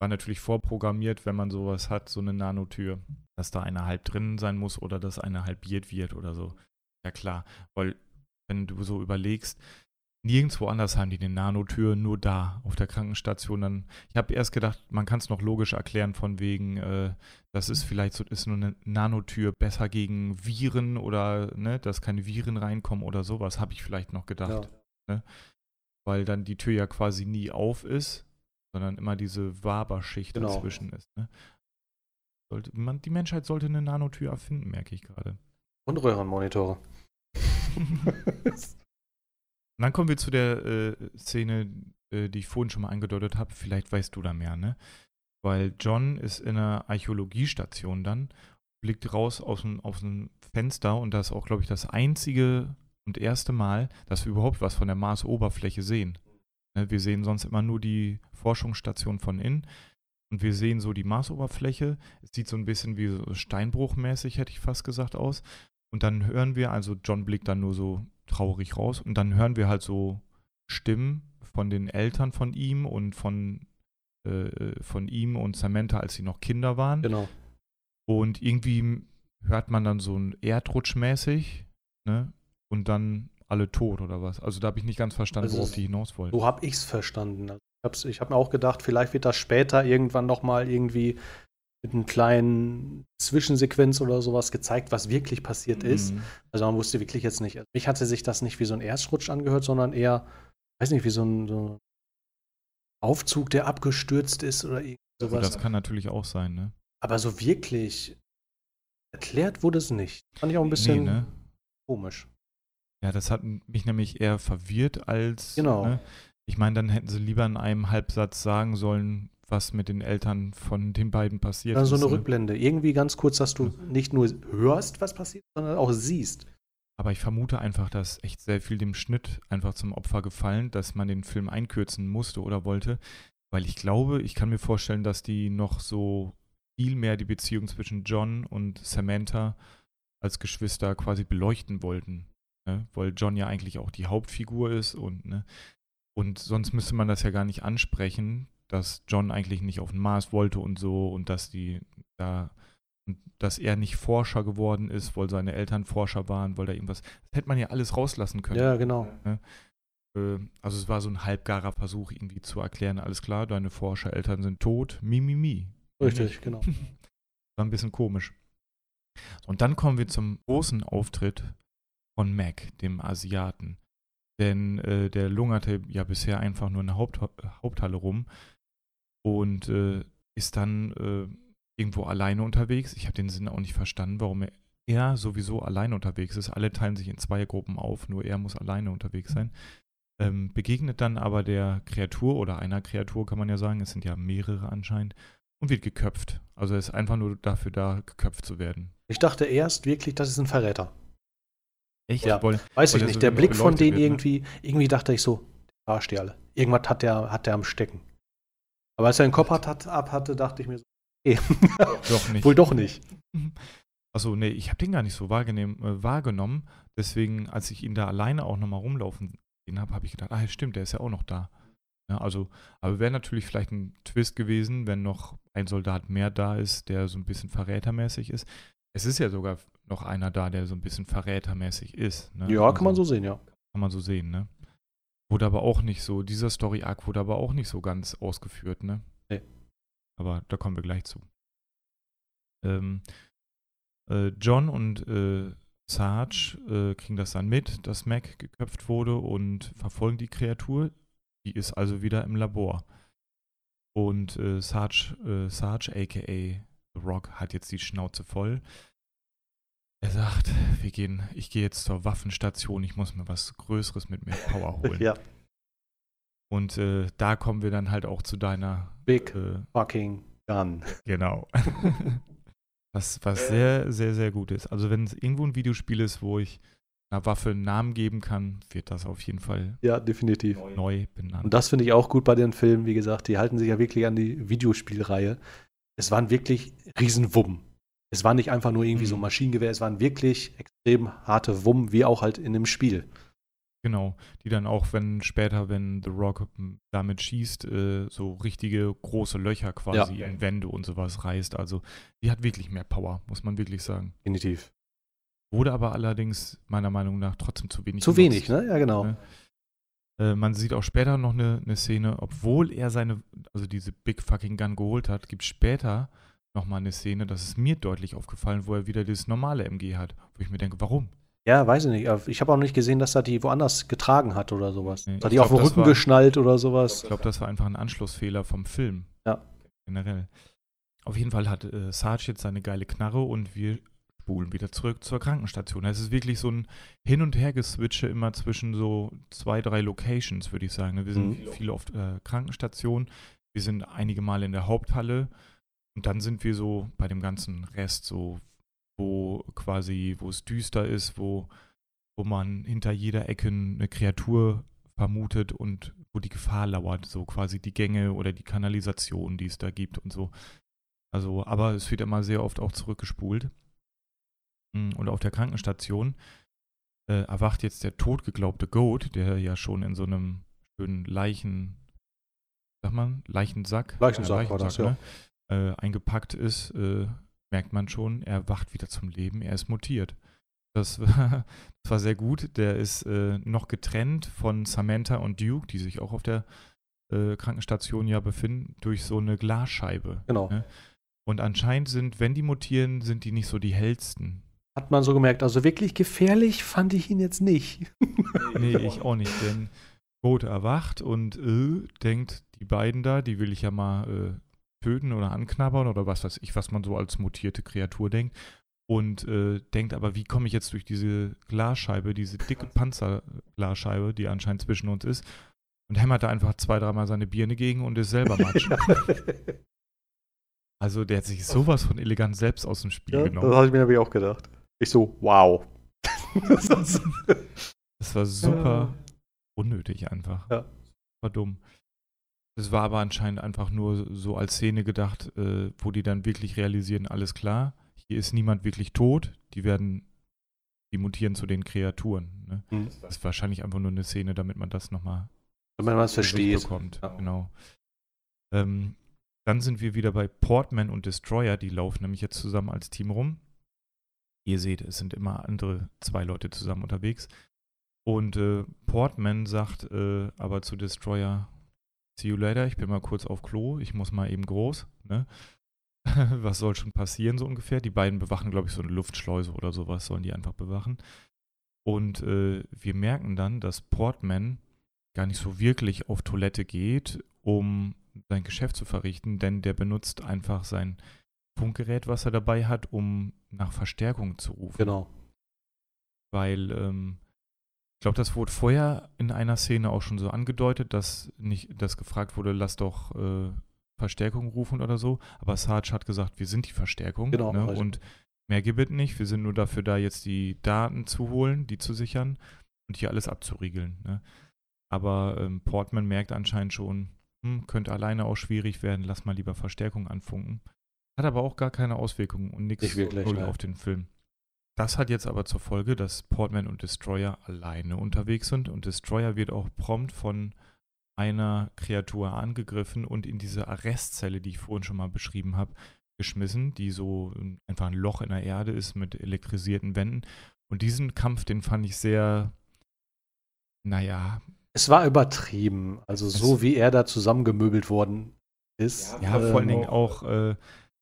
War natürlich vorprogrammiert, wenn man sowas hat, so eine Nanotür, dass da eine halb drin sein muss oder dass eine halbiert wird oder so. Ja klar, weil wenn du so überlegst, nirgendwo anders haben die eine Nanotür, nur da auf der Krankenstation. Dann, ich habe erst gedacht, man kann es noch logisch erklären von wegen, äh, das ist vielleicht so, ist nur eine Nanotür besser gegen Viren oder ne, dass keine Viren reinkommen oder sowas, habe ich vielleicht noch gedacht. Ja. Ne? Weil dann die Tür ja quasi nie auf ist sondern immer diese Waberschicht genau. dazwischen ist. Ne? Sollte, man, die Menschheit sollte eine Nanotür erfinden, merke ich gerade.
Und Röhrenmonitore. (laughs)
Und dann kommen wir zu der äh, Szene, äh, die ich vorhin schon mal angedeutet habe. Vielleicht weißt du da mehr, ne? Weil John ist in einer Archäologiestation dann, blickt raus aus dem, aus dem Fenster und das ist auch, glaube ich, das einzige und erste Mal, dass wir überhaupt was von der Marsoberfläche sehen. Ne, wir sehen sonst immer nur die Forschungsstation von innen und wir sehen so die Marsoberfläche. Es sieht so ein bisschen wie so Steinbruchmäßig, hätte ich fast gesagt, aus. Und dann hören wir, also John blickt dann nur so traurig raus und dann hören wir halt so Stimmen von den Eltern von ihm und von, äh, von ihm und Samantha, als sie noch Kinder waren.
Genau.
Und irgendwie hört man dann so ein Erdrutschmäßig, ne? Und dann alle tot oder was? Also da habe ich nicht ganz verstanden, also worauf die hinaus wollten.
So habe ich es verstanden. Also ich habe mir auch gedacht, vielleicht wird das später irgendwann nochmal irgendwie mit einer kleinen Zwischensequenz oder sowas gezeigt, was wirklich passiert mhm. ist. Also man wusste wirklich jetzt nicht. Also mich hatte sich das nicht wie so ein Erstrutsch angehört, sondern eher, weiß nicht, wie so ein, so ein Aufzug, der abgestürzt ist oder irgend
sowas. Also das kann natürlich auch sein, ne?
Aber so wirklich erklärt wurde es nicht. Fand ich auch ein bisschen nee, ne? komisch.
Ja, das hat mich nämlich eher verwirrt als.
Genau. Ne?
Ich meine, dann hätten sie lieber in einem Halbsatz sagen sollen, was mit den Eltern von den beiden passiert
also ist. So eine ne? Rückblende. Irgendwie ganz kurz, dass du nicht nur hörst, was passiert, sondern auch siehst.
Aber ich vermute einfach, dass echt sehr viel dem Schnitt einfach zum Opfer gefallen, dass man den Film einkürzen musste oder wollte. Weil ich glaube, ich kann mir vorstellen, dass die noch so viel mehr die Beziehung zwischen John und Samantha als Geschwister quasi beleuchten wollten ne? weil John ja eigentlich auch die Hauptfigur ist und, ne? und sonst müsste man das ja gar nicht ansprechen, dass John eigentlich nicht auf den Mars wollte und so und dass die da Und dass er nicht Forscher geworden ist, weil seine Eltern Forscher waren, weil da irgendwas. Das hätte man ja alles rauslassen können.
Ja, genau.
Äh, Also es war so ein halbgarer Versuch, irgendwie zu erklären, alles klar, deine Forschereltern sind tot, mi, mi, mi.
Richtig, genau. (laughs)
War ein bisschen komisch. Und dann kommen wir zum großen Auftritt von Mac, dem Asiaten. Denn äh, der lungerte ja bisher einfach nur in der Haupt Haupthalle rum und äh, ist dann äh, irgendwo alleine unterwegs. Ich habe den Sinn auch nicht verstanden, warum er, er sowieso alleine unterwegs ist. Alle teilen sich in zwei Gruppen auf, nur er muss alleine unterwegs sein. Ähm, begegnet dann aber der Kreatur oder einer Kreatur, kann man ja sagen, es sind ja mehrere anscheinend, und wird geköpft. Also er ist einfach nur dafür da, geköpft zu werden.
Ich dachte erst wirklich, das ist ein Verräter.
Echt?
Ja,
Weil-
Weiß ich nicht.
so
Der Blick von denen
wird, ne?
irgendwie, irgendwie dachte ich so, verarscht die alle. Irgendwas hat der, hat der am Stecken. Aber als er den Kopf hat, hat, ab hatte, dachte ich mir so, okay. (laughs)
Doch nicht.
Wohl doch nicht. (laughs)
Achso, nee, ich habe den gar nicht so äh, wahrgenommen. Deswegen, als ich ihn da alleine auch nochmal rumlaufen gesehen habe, habe ich gedacht, ah, stimmt, der ist ja auch noch da. Ja, also, aber wäre natürlich vielleicht ein Twist gewesen, wenn noch ein Soldat mehr da ist, der so ein bisschen verrätermäßig ist. Es ist ja sogar noch einer da, der so ein bisschen verrätermäßig ist. Ne?
Ja, kann man
Also,
so sehen, ja.
Kann man so sehen, ne? Wurde aber auch nicht so, dieser Story-Arc wurde aber auch nicht so ganz ausgeführt, ne?
Nee.
Aber da kommen wir gleich zu. Ähm, äh, John und äh, Sarge äh, kriegen das dann mit, dass Mac geköpft wurde und verfolgen die Kreatur. Die ist also wieder im Labor. Und äh, Sarge, äh, Sarge, aka The Rock, hat jetzt die Schnauze voll. Er sagt, wir gehen, ich gehe jetzt zur Waffenstation, ich muss mir was Größeres mit mehr Power (laughs) holen.
Ja.
Und äh, da kommen wir dann halt auch zu deiner,
Big
äh,
fucking gun.
genau. (laughs) was, was sehr, sehr, sehr gut ist. Also wenn es irgendwo ein Videospiel ist, wo ich einer Waffe einen Namen geben kann, wird das auf jeden Fall
Ja, definitiv.
neu benannt.
Und das finde ich auch gut bei den Filmen. Wie gesagt, die halten sich ja wirklich an die Videospielreihe. Es waren wirklich Riesenwummen. Es war nicht einfach nur irgendwie so ein
Mhm.
Maschinengewehr, es waren wirklich extrem harte Wummen, wie auch halt in dem Spiel.
Genau, die dann auch, wenn später, wenn The Rock damit schießt, äh, so richtige große Löcher quasi
Ja.
in Wände und sowas reißt. Also die hat wirklich mehr Power, muss man wirklich sagen.
Definitiv.
Wurde aber allerdings meiner Meinung nach trotzdem zu wenig.
Zu wenig,
genutzt.
ne? Ja, genau.
Ne? Äh, man sieht auch später noch eine, eine Szene, obwohl er seine, also diese Big Fucking Gun geholt hat, gibt es später nochmal eine Szene, das ist mir deutlich aufgefallen, wo er wieder dieses normale MG hat, wo ich mir denke, warum?
Ja, weiß ich nicht. Ich habe auch nicht gesehen, dass er die woanders getragen hat oder sowas.
Nee,
hat die auf den Rücken
war-
geschnallt oder sowas.
Ich glaube, das war einfach ein Anschlussfehler vom Film.
Ja.
Generell. Auf jeden Fall hat äh, Sarge jetzt seine geile Knarre und wir spulen wieder zurück zur Krankenstation. Es ist wirklich so ein Hin- und Hergeswitche immer zwischen so zwei, drei Locations, würde ich sagen. Wir sind
Mhm.
viel auf äh, Krankenstation, wir sind einige Mal in der Haupthalle und dann sind wir so bei dem ganzen Rest, so wo quasi, wo es düster ist, wo, wo man hinter jeder Ecke eine Kreatur vermutet und wo die Gefahr lauert, so quasi die Gänge oder die Kanalisation, die es da gibt und so. Also, aber es wird immer sehr oft auch zurückgespult. Mm, Und auf der Krankenstation äh, erwacht jetzt der totgeglaubte Goat, der ja schon in so einem schönen Leichen, sag man, Leichensack,
Leichensack war das,
ne? Äh, eingepackt ist, äh, merkt man schon, er wacht wieder zum Leben, er ist mutiert. Das war, (laughs) das war sehr gut. Der ist äh, noch getrennt von Samantha und Duke, die sich auch auf der äh, Krankenstation ja befinden, durch so eine Glasscheibe.
Genau.
Ne? Und anscheinend sind, wenn die mutieren, sind die nicht so die hellsten.
Hat man so gemerkt. Also wirklich gefährlich fand ich ihn jetzt nicht. (laughs)
Nee, ich auch nicht, denn Goat erwacht und äh, denkt, die beiden da, die will ich ja mal äh, töten oder anknabbern oder was weiß ich, was man so als mutierte Kreatur denkt. Und äh, denkt aber, wie komme ich jetzt durch diese Glasscheibe, diese dicke (laughs) Panzerglasscheibe, die anscheinend zwischen uns ist, und hämmert da einfach zwei, dreimal seine Birne gegen und ist selber Matsch. (laughs) also der hat sich sowas von elegant selbst aus dem Spiel
ja, das
genommen.
habe ich mir nämlich auch gedacht. Ich so, wow. Das (laughs)
Das war super unnötig einfach.
Ja.
War dumm. Es war aber anscheinend einfach nur so als Szene gedacht, äh, wo die dann wirklich realisieren, alles klar, hier ist niemand wirklich tot, die werden, die mutieren zu den Kreaturen. Ne?
Hm.
Das ist wahrscheinlich einfach nur eine Szene, damit man das nochmal
Wenn man was versteht.
bekommt.
Ja.
Genau. Ähm, Dann sind wir wieder bei Portman und Destroyer, die laufen nämlich jetzt zusammen als Team rum. Ihr seht, es sind immer andere zwei Leute zusammen unterwegs. Und äh, Portman sagt äh, aber zu Destroyer, see you later, ich bin mal kurz auf Klo, ich muss mal eben groß. Ne? (laughs) Was soll schon passieren, so ungefähr? Die beiden bewachen, glaube ich, so eine Luftschleuse oder sowas, sollen die einfach bewachen. Und äh, wir merken dann, dass Portman gar nicht so wirklich auf Toilette geht, um sein Geschäft zu verrichten, denn der benutzt einfach sein Funkgerät, was er dabei hat, um nach Verstärkung zu rufen.
Genau.
Weil, ähm, glaube, das wurde vorher in einer Szene auch schon so angedeutet, dass nicht, dass gefragt wurde, lass doch äh, Verstärkung rufen oder so. Aber Sarge hat gesagt, wir sind die Verstärkung.
Genau,
Ne? Und mehr gibt es nicht. Wir sind nur dafür da, jetzt die Daten zu holen, die zu sichern und hier alles abzuriegeln. Ne? Aber ähm, Portman merkt anscheinend schon, hm, könnte alleine auch schwierig werden, lass mal lieber Verstärkung anfunken. Hat aber auch gar keine Auswirkungen und nichts auf den Film. Das hat jetzt aber zur Folge, dass Portman und Destroyer alleine unterwegs sind und Destroyer wird auch prompt von einer Kreatur angegriffen und in diese Arrestzelle, die ich vorhin schon mal beschrieben habe, geschmissen, die so ähm, einfach ein Loch in der Erde ist mit elektrisierten Wänden. Und diesen Kampf, den fand ich sehr, naja,
Es war übertrieben. Also so wie er da zusammengemöbelt worden ist.
Ja,
äh,
vor allen Dingen auch äh,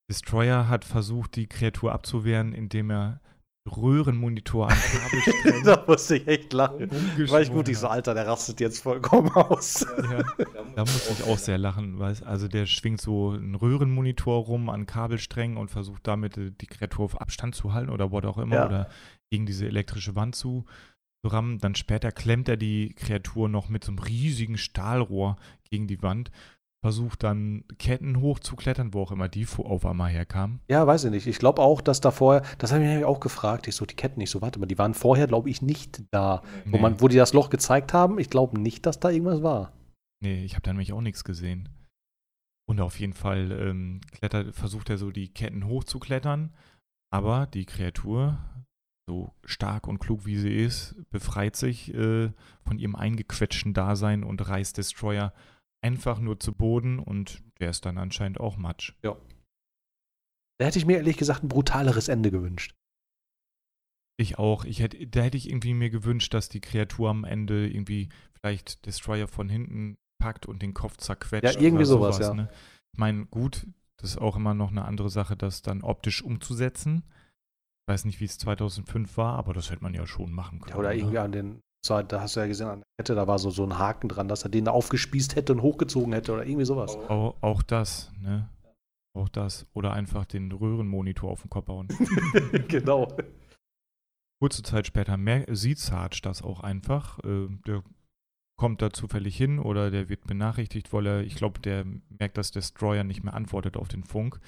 Destroyer hat versucht, die Kreatur abzuwehren, indem er Röhrenmonitor an Kabelsträngen (laughs)
da musste ich echt lachen. War ich gut, ich so. Alter, der rastet jetzt vollkommen aus.
Ja, da musste ich auch sehr lachen, weil also der schwingt so einen Röhrenmonitor rum an Kabelsträngen und versucht damit äh, die Kreatur auf Abstand zu halten oder was auch immer
Ja.
oder gegen diese elektrische Wand zu, zu rammen. Dann später klemmt er die Kreatur noch mit so einem riesigen Stahlrohr gegen die Wand, versucht dann Ketten hochzuklettern, wo auch immer die auf einmal herkamen.
Ja, weiß ich nicht. Ich glaube auch, dass da vorher, das habe ich nämlich auch gefragt. Ich so, die Ketten nicht so, warte mal, die waren vorher, glaube ich, nicht da. Wo,
Nee.
man, wo die das Loch gezeigt haben, ich glaube nicht, dass da irgendwas war.
Nee, ich habe da nämlich auch nichts gesehen. Und auf jeden Fall ähm, klettert, versucht er so die Ketten hochzuklettern, aber die Kreatur, so stark und klug wie sie ist, befreit sich äh, von ihrem eingequetschten Dasein und reißt Destroyer einfach nur zu Boden und der ist dann anscheinend auch Matsch.
Da hätte ich mir ehrlich gesagt ein brutaleres Ende gewünscht.
Ich auch. Ich hätte, da hätte ich irgendwie mir gewünscht, dass die Kreatur am Ende irgendwie vielleicht Destroyer von hinten packt und den Kopf zerquetscht.
Ja, irgendwie
oder
sowas, ja.
Ne? Ich meine, gut, das ist auch immer noch eine andere Sache, das dann optisch umzusetzen. Ich weiß nicht, wie es 2005 war, aber das hätte man ja schon machen können.
Ja, oder irgendwie an den, so, da hast du ja gesehen, an der Kette, da war so, so ein Haken dran, dass er den da aufgespießt hätte und hochgezogen hätte oder irgendwie sowas.
Auch, auch das, ne? Auch das. Oder einfach den Röhrenmonitor auf den Kopf hauen. (laughs)
genau.
Kurze Zeit später sieht Sarge das auch einfach. Äh, der kommt da zufällig hin oder der wird benachrichtigt, weil er, ich glaube, der merkt, dass Destroyer nicht mehr antwortet auf den Funk.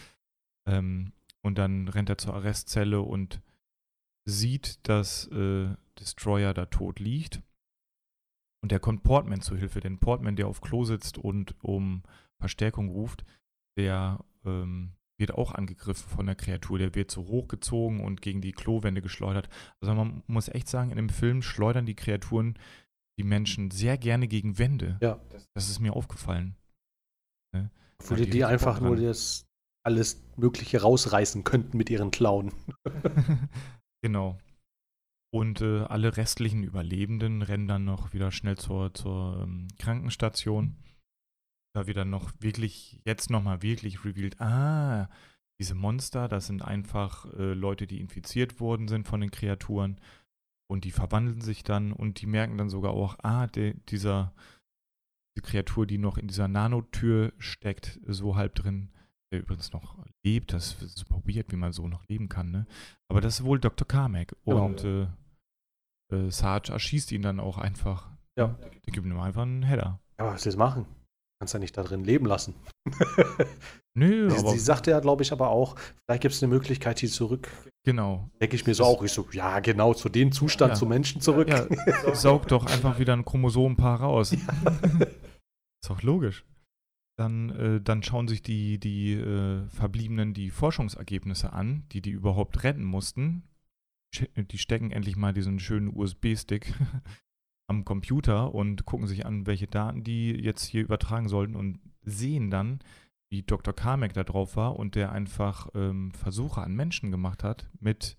Ähm, und dann rennt er zur Arrestzelle und sieht, dass äh, Destroyer da tot liegt. Und der kommt Portman zu Hilfe, denn Portman, der auf Klo sitzt und um Verstärkung ruft, der ähm, wird auch angegriffen von der Kreatur. Der wird so hochgezogen und gegen die Klowände geschleudert. Also man muss echt sagen, in dem Film schleudern die Kreaturen die Menschen sehr gerne gegen Wände.
Ja.
Das ist mir aufgefallen. Ne?
Wo
Ja,
die,
die
einfach nur das alles Mögliche rausreißen könnten mit ihren Klauen. (laughs) (laughs)
genau. Und äh, alle restlichen Überlebenden rennen dann noch wieder schnell zur, zur ähm, Krankenstation. Da wird dann noch wirklich, jetzt nochmal wirklich revealed, ah, diese Monster, das sind einfach äh, Leute, die infiziert worden sind von den Kreaturen. Und die verwandeln sich dann und die merken dann sogar auch, ah, de, dieser, die Kreatur, die noch in dieser Nanotür steckt, so halb drin, der übrigens noch lebt. Das ist super weird, wie man so noch leben kann, ne? Aber das ist wohl Dr. Carmack.
Genau.
Und äh, äh, Sarge erschießt ihn dann auch einfach.
Ja.
Der gibt ihm einfach einen Header.
Ja, was willst du machen? Kannst ja nicht da drin leben lassen. (laughs)
Nö,
sie,
aber
sie sagte ja, glaube ich, aber auch, vielleicht gibt es eine Möglichkeit, die zurück.
genau.
Denke ich mir so auch. Ich so, ja, genau, zu dem Zustand,
Ja.
zu Menschen zurück.
Ja, (laughs) saug doch einfach wieder ein Chromosomenpaar raus. (laughs) ist doch logisch. Dann, äh, dann schauen sich die, die äh, Verbliebenen die Forschungsergebnisse an, die die überhaupt retten mussten. Sch- Die stecken endlich mal diesen schönen USB-Stick (laughs) am Computer und gucken sich an, welche Daten die jetzt hier übertragen sollten und sehen dann, wie Dr. Carmack da drauf war und der einfach ähm, Versuche an Menschen gemacht hat mit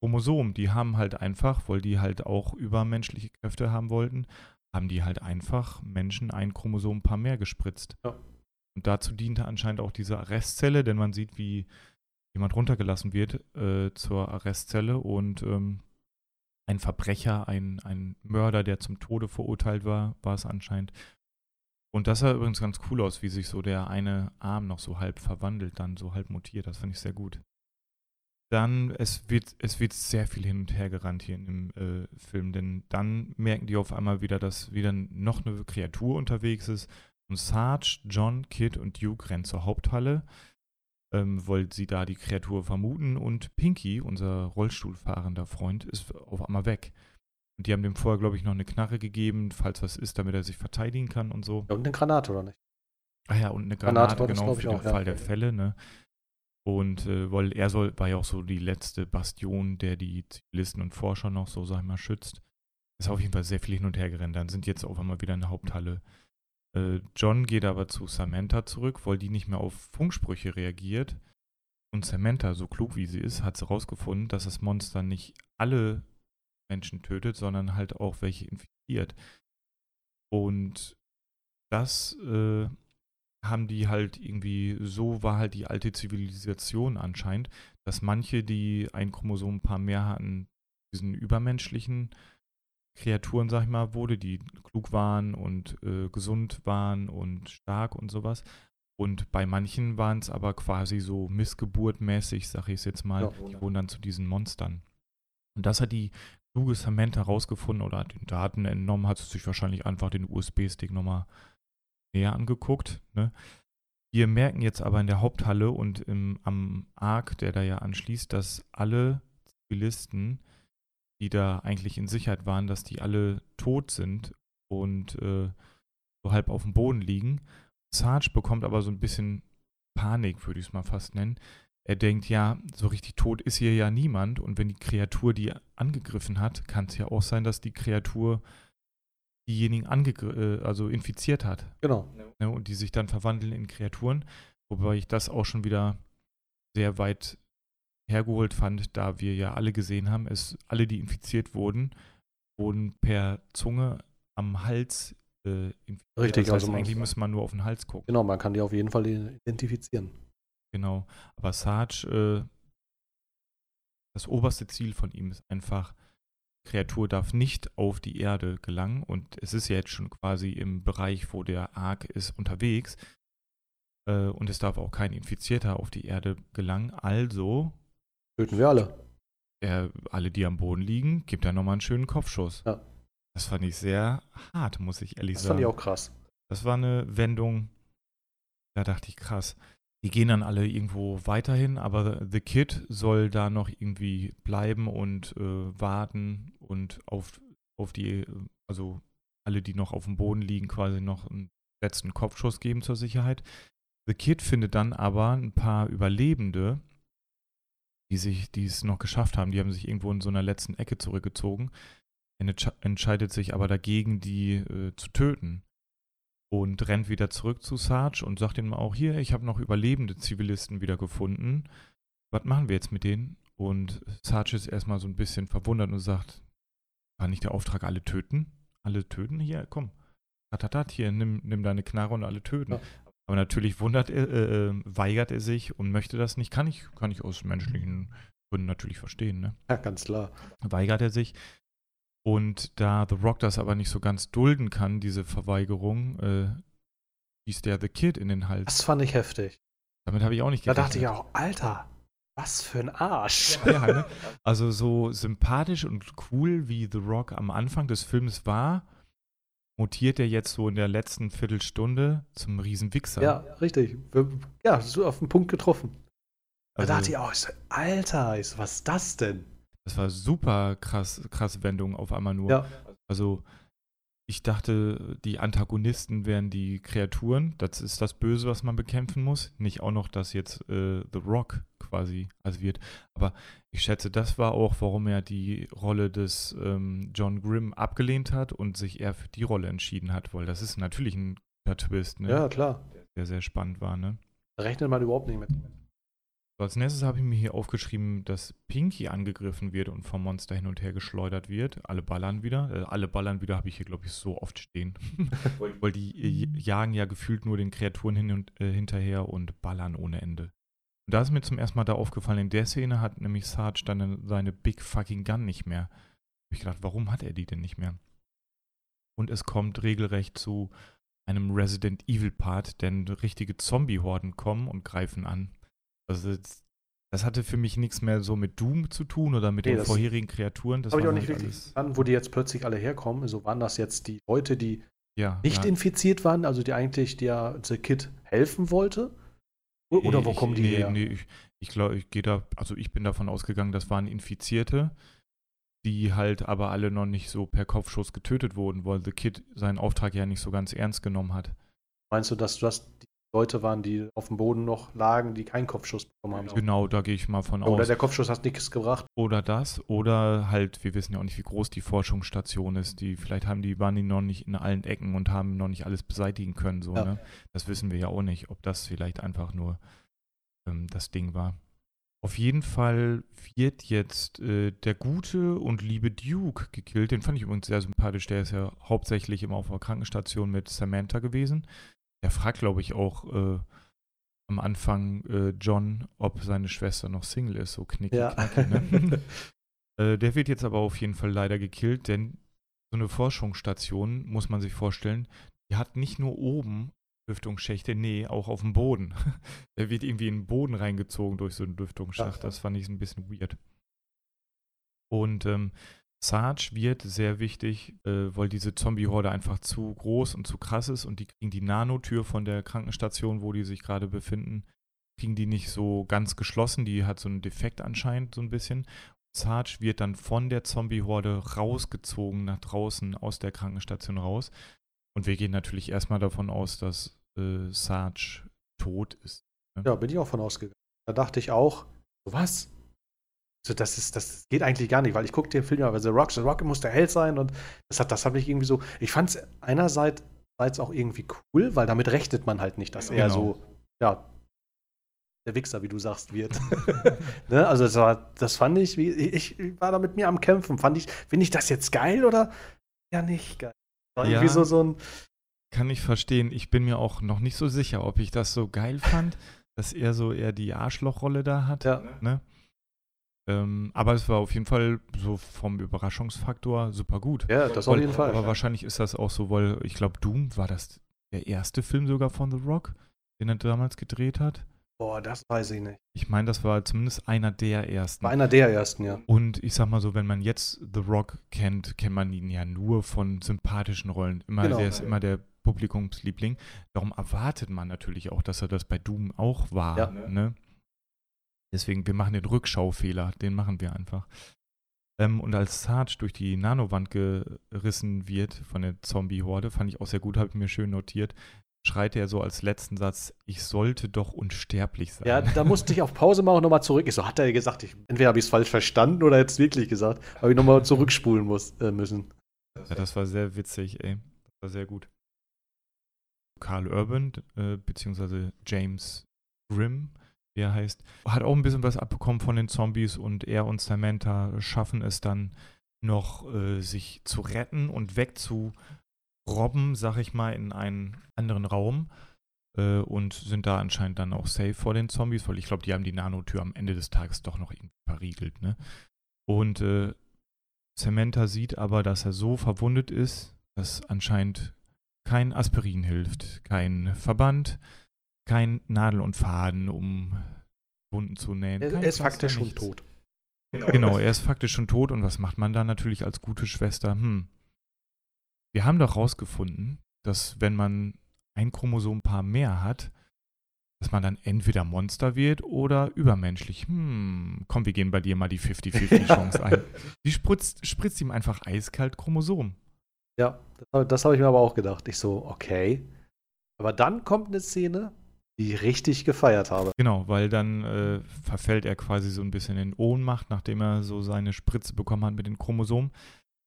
Chromosomen. Die haben halt einfach, weil die halt auch übermenschliche Kräfte haben wollten, haben die halt einfach Menschen ein Chromosom ein paar mehr gespritzt. Ja. Und dazu diente anscheinend auch diese Arrestzelle, denn man sieht, wie jemand runtergelassen wird äh, zur Arrestzelle und ähm, ein Verbrecher, ein, ein Mörder, der zum Tode verurteilt war, war es anscheinend. Und das sah übrigens ganz cool aus, wie sich so der eine Arm noch so halb verwandelt, dann so halb mutiert. Das fand ich sehr gut. Dann, es wird, es wird sehr viel hin und her gerannt hier in dem äh, Film, denn dann merken die auf einmal wieder, dass wieder noch eine Kreatur unterwegs ist. Und Sarge, John, Kid und Duke rennen zur Haupthalle ähm, weil sie da die Kreatur vermuten und Pinky, unser Rollstuhlfahrender Freund, ist auf einmal weg. Und die haben dem vorher, glaube ich, noch eine Knarre gegeben, falls was ist, damit er sich verteidigen kann und so.
Ja, und eine Granate, oder nicht?
Ah ja, und eine Granate, Granate genau, für den auch, Fall ja. der Fälle, ne? Und äh, weil er soll, war ja auch so die letzte Bastion, der die Zivilisten und Forscher noch so, sag ich mal, schützt. Ist auf jeden Fall sehr viel hin und her gerannt. Dann sind jetzt auf einmal wieder in der Haupthalle äh, John geht aber zu Samantha zurück, weil die nicht mehr auf Funksprüche reagiert. Und Samantha, so klug wie sie ist, hat sie herausgefunden, dass das Monster nicht alle Menschen tötet, sondern halt auch welche infiziert. Und das äh, haben die halt irgendwie, so war halt die alte Zivilisation anscheinend, dass manche, die ein Chromosom ein paar mehr hatten, diesen übermenschlichen Kreaturen, sag ich mal, wurde, die klug waren und äh, gesund waren und stark und sowas. Und bei manchen waren es aber quasi so missgeburtmäßig, sag ich es jetzt mal, ja, die wurden dann zu diesen Monstern. Und das hat die kluge Samantha herausgefunden oder hat den Daten entnommen, hat sich wahrscheinlich einfach den USB-Stick nochmal näher angeguckt. Ne? Wir merken jetzt aber in der Haupthalle und im, am Arc, der da ja anschließt, dass alle Zivilisten die da eigentlich in Sicherheit waren, dass die alle tot sind und äh, so halb auf dem Boden liegen. Sarge bekommt aber so ein bisschen Panik, würde ich es mal fast nennen. Er denkt, ja, so richtig tot ist hier ja niemand und wenn die Kreatur die angegriffen hat, kann es ja auch sein, dass die Kreatur diejenigen äh, also infiziert hat.
Genau.
Ne, und die sich dann verwandeln in Kreaturen, wobei ich das auch schon wieder sehr weit hergeholt fand, da wir ja alle gesehen haben, es alle, die infiziert wurden, wurden per Zunge am Hals
äh, infiziert. Richtig,
das heißt, also eigentlich muss man nur auf den Hals gucken.
Genau, man kann die auf jeden Fall identifizieren.
Genau, aber Sarge, äh, das oberste Ziel von ihm ist einfach, Kreatur darf nicht auf die Erde gelangen und es ist ja jetzt schon quasi im Bereich, wo der Ark ist, unterwegs äh, und es darf auch kein Infizierter auf die Erde gelangen. Also
Töten wir alle.
Er, alle, die am Boden liegen, gibt er nochmal einen schönen Kopfschuss. Ja. Das fand ich sehr hart, muss ich ehrlich
das
sagen.
Das fand ich auch krass.
Das war eine Wendung, da dachte ich krass. Die gehen dann alle irgendwo weiterhin, aber The Kid soll da noch irgendwie bleiben und äh, warten und auf, auf die, also alle, die noch auf dem Boden liegen, quasi noch einen letzten Kopfschuss geben zur Sicherheit. The Kid findet dann aber ein paar Überlebende, die sich, die es noch geschafft haben, die haben sich irgendwo in so einer letzten Ecke zurückgezogen, entscheidet sich aber dagegen, die äh, zu töten. Und rennt wieder zurück zu Sarge und sagt ihm auch, hier, ich habe noch überlebende Zivilisten wieder gefunden. Was machen wir jetzt mit denen? Und Sarge ist erstmal so ein bisschen verwundert und sagt, war nicht der Auftrag, alle töten? Alle töten? Hier, komm. Tatatat, hier, nimm, nimm deine Knarre und alle töten. Ja. Aber natürlich wundert er, äh, äh, weigert er sich und möchte das nicht. Kann ich, kann ich aus menschlichen Gründen natürlich verstehen. Ne?
Ja, ganz klar.
Weigert er sich. Und da The Rock das aber nicht so ganz dulden kann, diese Verweigerung, äh, schießt der The Kid in den Hals.
Das fand ich heftig.
Damit habe ich auch nicht
gerechnet. Da dachte ich auch, Alter, was für ein Arsch. Ja,
ne? Also so sympathisch und cool wie The Rock am Anfang des Films war, mutiert er jetzt so in der letzten Viertelstunde zum Riesenwichser.
Ja, richtig. Ja, so auf den Punkt getroffen. Also, da dachte ich auch, Alter, was ist das denn?
Das war super krass, krasse Wendung auf einmal nur. Ja. Also ich dachte, die Antagonisten wären die Kreaturen. Das ist das Böse, was man bekämpfen muss. Nicht auch noch, dass jetzt äh, The Rock quasi als wird. Aber ich schätze, das war auch, warum er die Rolle des ähm, John Grimm abgelehnt hat und sich eher für die Rolle entschieden hat, weil das ist natürlich ein guter Twist, ne?
Ja, klar.
Der sehr spannend war, ne?
Da rechnet man überhaupt nicht mit.
Als nächstes habe ich mir hier aufgeschrieben, dass Pinky angegriffen wird und vom Monster hin und her geschleudert wird. Alle ballern wieder. Äh, alle ballern wieder habe ich hier, glaube ich, so oft stehen. (laughs) Weil die äh, jagen ja gefühlt nur den Kreaturen hin und äh, hinterher und ballern ohne Ende. Und da ist mir zum ersten Mal da aufgefallen, in der Szene hat nämlich Sarge dann seine Big Fucking Gun nicht mehr. Hab ich gedacht, warum hat er die denn nicht mehr? Und es kommt regelrecht zu einem Resident Evil Part, denn richtige Zombie-Horden kommen und greifen an. Also das, das hatte für mich nichts mehr so mit Doom zu tun oder mit
Nee,
den vorherigen Kreaturen. Das
Habe ich auch nicht
halt
richtig
alles-
verstanden, wo die jetzt plötzlich alle herkommen. Also waren das jetzt die Leute, die
ja,
nicht
ja.
infiziert waren, also die eigentlich der The Kid helfen wollte? Oder wo
ich,
kommen die
nee,
her?
Nee, ich, ich glaube, ich gehe da, also ich bin davon ausgegangen, das waren Infizierte, die halt aber alle noch nicht so per Kopfschuss getötet wurden, weil The Kid seinen Auftrag ja nicht so ganz ernst genommen hat.
Meinst du, dass das die Leute waren, die auf dem Boden noch lagen, die keinen Kopfschuss bekommen haben?
Genau, da gehe ich mal von
Oder
aus.
der Kopfschuss hat nichts gebracht.
Oder das, oder halt, wir wissen ja auch nicht, wie groß die Forschungsstation ist. Die, vielleicht haben die, waren die noch nicht in allen Ecken und haben noch nicht alles beseitigen können. So,
Ja.
ne? Das wissen wir ja auch nicht, ob das vielleicht einfach nur ähm, das Ding war. Auf jeden Fall wird jetzt äh, der gute und liebe Duke gekillt. Den fand ich übrigens sehr sympathisch. Der ist ja hauptsächlich immer auf der Krankenstation mit Samantha gewesen. Der fragt, glaube ich, auch äh, am Anfang äh, John, ob seine Schwester noch Single ist. So knicki,
Ja.
knacki, ne? (laughs) (laughs) Äh, der wird jetzt aber auf jeden Fall leider gekillt, denn so eine Forschungsstation, muss man sich vorstellen, die hat nicht nur oben Lüftungsschächte, nee, auch auf dem Boden. (laughs) der wird irgendwie in den Boden reingezogen durch so einen Lüftungsschacht.
Ja.
Das fand ich ein bisschen weird. Und ähm, Sarge wird sehr wichtig, äh, weil diese Zombie-Horde einfach zu groß und zu krass ist und die kriegen die Nanotür von der Krankenstation, wo die sich gerade befinden, kriegen die nicht so ganz geschlossen. Die hat so einen Defekt anscheinend so ein bisschen. Sarge wird dann von der Zombie-Horde rausgezogen nach draußen aus der Krankenstation raus. Und wir gehen natürlich erstmal davon aus, dass äh, Sarge tot ist.
Ja, bin ich auch von ausgegangen. Da dachte ich auch, was? So, das, ist, das geht eigentlich gar nicht, weil ich gucke den Film ja, weil The Rock, The Rock muss der Held sein und das hat, das habe ich irgendwie so. Ich fand es einerseits auch irgendwie cool, weil damit rechnet man halt nicht, dass er
Genau.
so, ja, der Wichser, wie du sagst, wird. (laughs) ne? Also das, war, das fand ich, wie, ich, ich war da mit mir am Kämpfen. Fand ich, finde ich das jetzt geil oder ja nicht geil? War
Ja.
irgendwie so, so ein,
Kann ich verstehen. Ich bin mir auch noch nicht so sicher, ob ich das so geil fand, (laughs) dass er so eher die Arschlochrolle da hat.
ja,
Ne? Ähm, aber es war auf jeden Fall so vom Überraschungsfaktor super gut.
ja, das auf
Weil-
jeden Fall.
Aber wahrscheinlich ist das auch so, weil ich glaube, Doom war das der erste Film sogar von The Rock, den er damals gedreht hat.
Boah, das weiß ich nicht.
Ich meine, das war zumindest einer der ersten.
War einer der ersten, ja.
Und ich sag mal so, wenn man jetzt The Rock kennt, kennt man ihn ja nur von sympathischen Rollen. Immer,
Genau.
Der ist immer der Publikumsliebling. Darum erwartet man natürlich auch, dass er das bei Doom auch war.
Ja.
Ne? Deswegen, wir machen den Rückschaufehler, den machen wir einfach. Ähm, und als Sarge durch die Nanowand gerissen wird von der Zombie-Horde, fand ich auch sehr gut, habe ich mir schön notiert, schreit er so als letzten Satz, ich sollte doch unsterblich sein.
Ja, da musste ich auf Pause machen und nochmal zurück. Ich so, hat er gesagt, ich, entweder habe ich es falsch verstanden oder jetzt wirklich gesagt, habe ich nochmal zurückspulen muss, äh, müssen.
Ja, das war sehr witzig, ey. Das war sehr gut. Carl Urban, äh, beziehungsweise James Grimm, wie er heißt, hat auch ein bisschen was abbekommen von den Zombies und er und Samantha schaffen es dann noch, äh, sich zu retten und wegzurobben, sag ich mal, in einen anderen Raum. Äh, und sind da anscheinend dann auch safe vor den Zombies, weil ich glaube, die haben die Nanotür am Ende des Tages doch noch irgendwie verriegelt, ne? Und äh, Samantha sieht aber, dass er so verwundet ist, dass anscheinend kein Aspirin hilft, kein Verband, kein Nadel und Faden, um Wunden zu nähen.
Er, er ist faktisch schon tot.
Genau, er ist faktisch schon tot. Und was macht man da natürlich als gute Schwester? Hm. Wir haben doch rausgefunden, dass wenn man ein Chromosompaar mehr hat, dass man dann entweder Monster wird oder übermenschlich. Hm, komm, wir gehen bei dir mal die 50-50-Chance (laughs) ein. Die spritzt, spritzt ihm einfach eiskalt Chromosom.
Ja, das, das habe ich mir aber auch gedacht. Ich so, okay. Aber dann kommt eine Szene, die ich richtig gefeiert habe.
Genau, weil dann äh, verfällt er quasi so ein bisschen in Ohnmacht, nachdem er so seine Spritze bekommen hat mit den Chromosomen.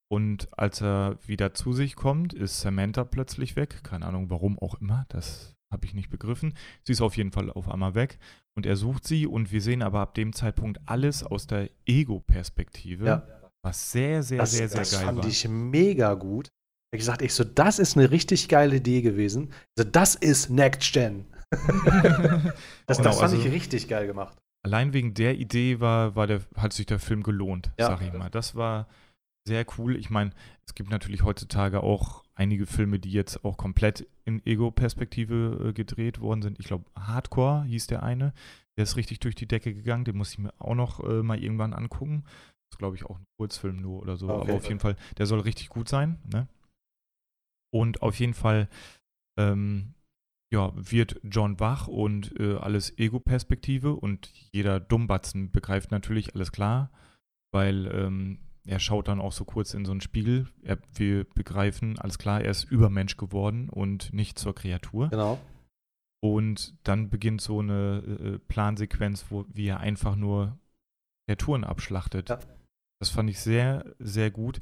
Und als er wieder zu sich kommt, ist Samantha plötzlich weg. Keine Ahnung, warum auch immer. Das habe ich nicht begriffen. Sie ist auf jeden Fall auf einmal weg. Und er sucht sie. Und wir sehen aber ab dem Zeitpunkt alles aus der Ego-Perspektive.
Ja.
Was sehr, sehr,
Das,
sehr, sehr
das
geil
fand
war.
ich mega gut. Ich gesagt, ich so, das ist eine richtig geile Idee gewesen. Also das ist Next Gen. (laughs) Das,
Genau,
das fand
also-
ich richtig geil gemacht.
Allein wegen der Idee war, war der, hat sich der Film gelohnt,
Ja.
sag ich mal. Das war sehr cool. Ich meine, es gibt natürlich heutzutage auch einige Filme, die jetzt auch komplett in Ego-Perspektive äh, gedreht worden sind. Ich glaube, Hardcore hieß der eine. Der ist richtig durch die Decke gegangen. Den muss ich mir auch noch äh, mal irgendwann angucken. Das ist, glaube ich, auch ein Kurzfilm nur oder so.
Okay.
Aber auf jeden Fall, der soll richtig gut sein. Ne? Und auf jeden Fall ähm, ja, wird John wach und äh, alles Ego-Perspektive und jeder Dummbatzen begreift natürlich alles klar, weil ähm, er schaut dann auch so kurz in so einen Spiegel. Er, wir begreifen, alles klar, er ist Übermensch geworden und nicht zur Kreatur.
Genau.
Und dann beginnt so eine äh, Plansequenz, wo wie er einfach nur Kreaturen abschlachtet.
Ja.
Das fand ich sehr, sehr gut.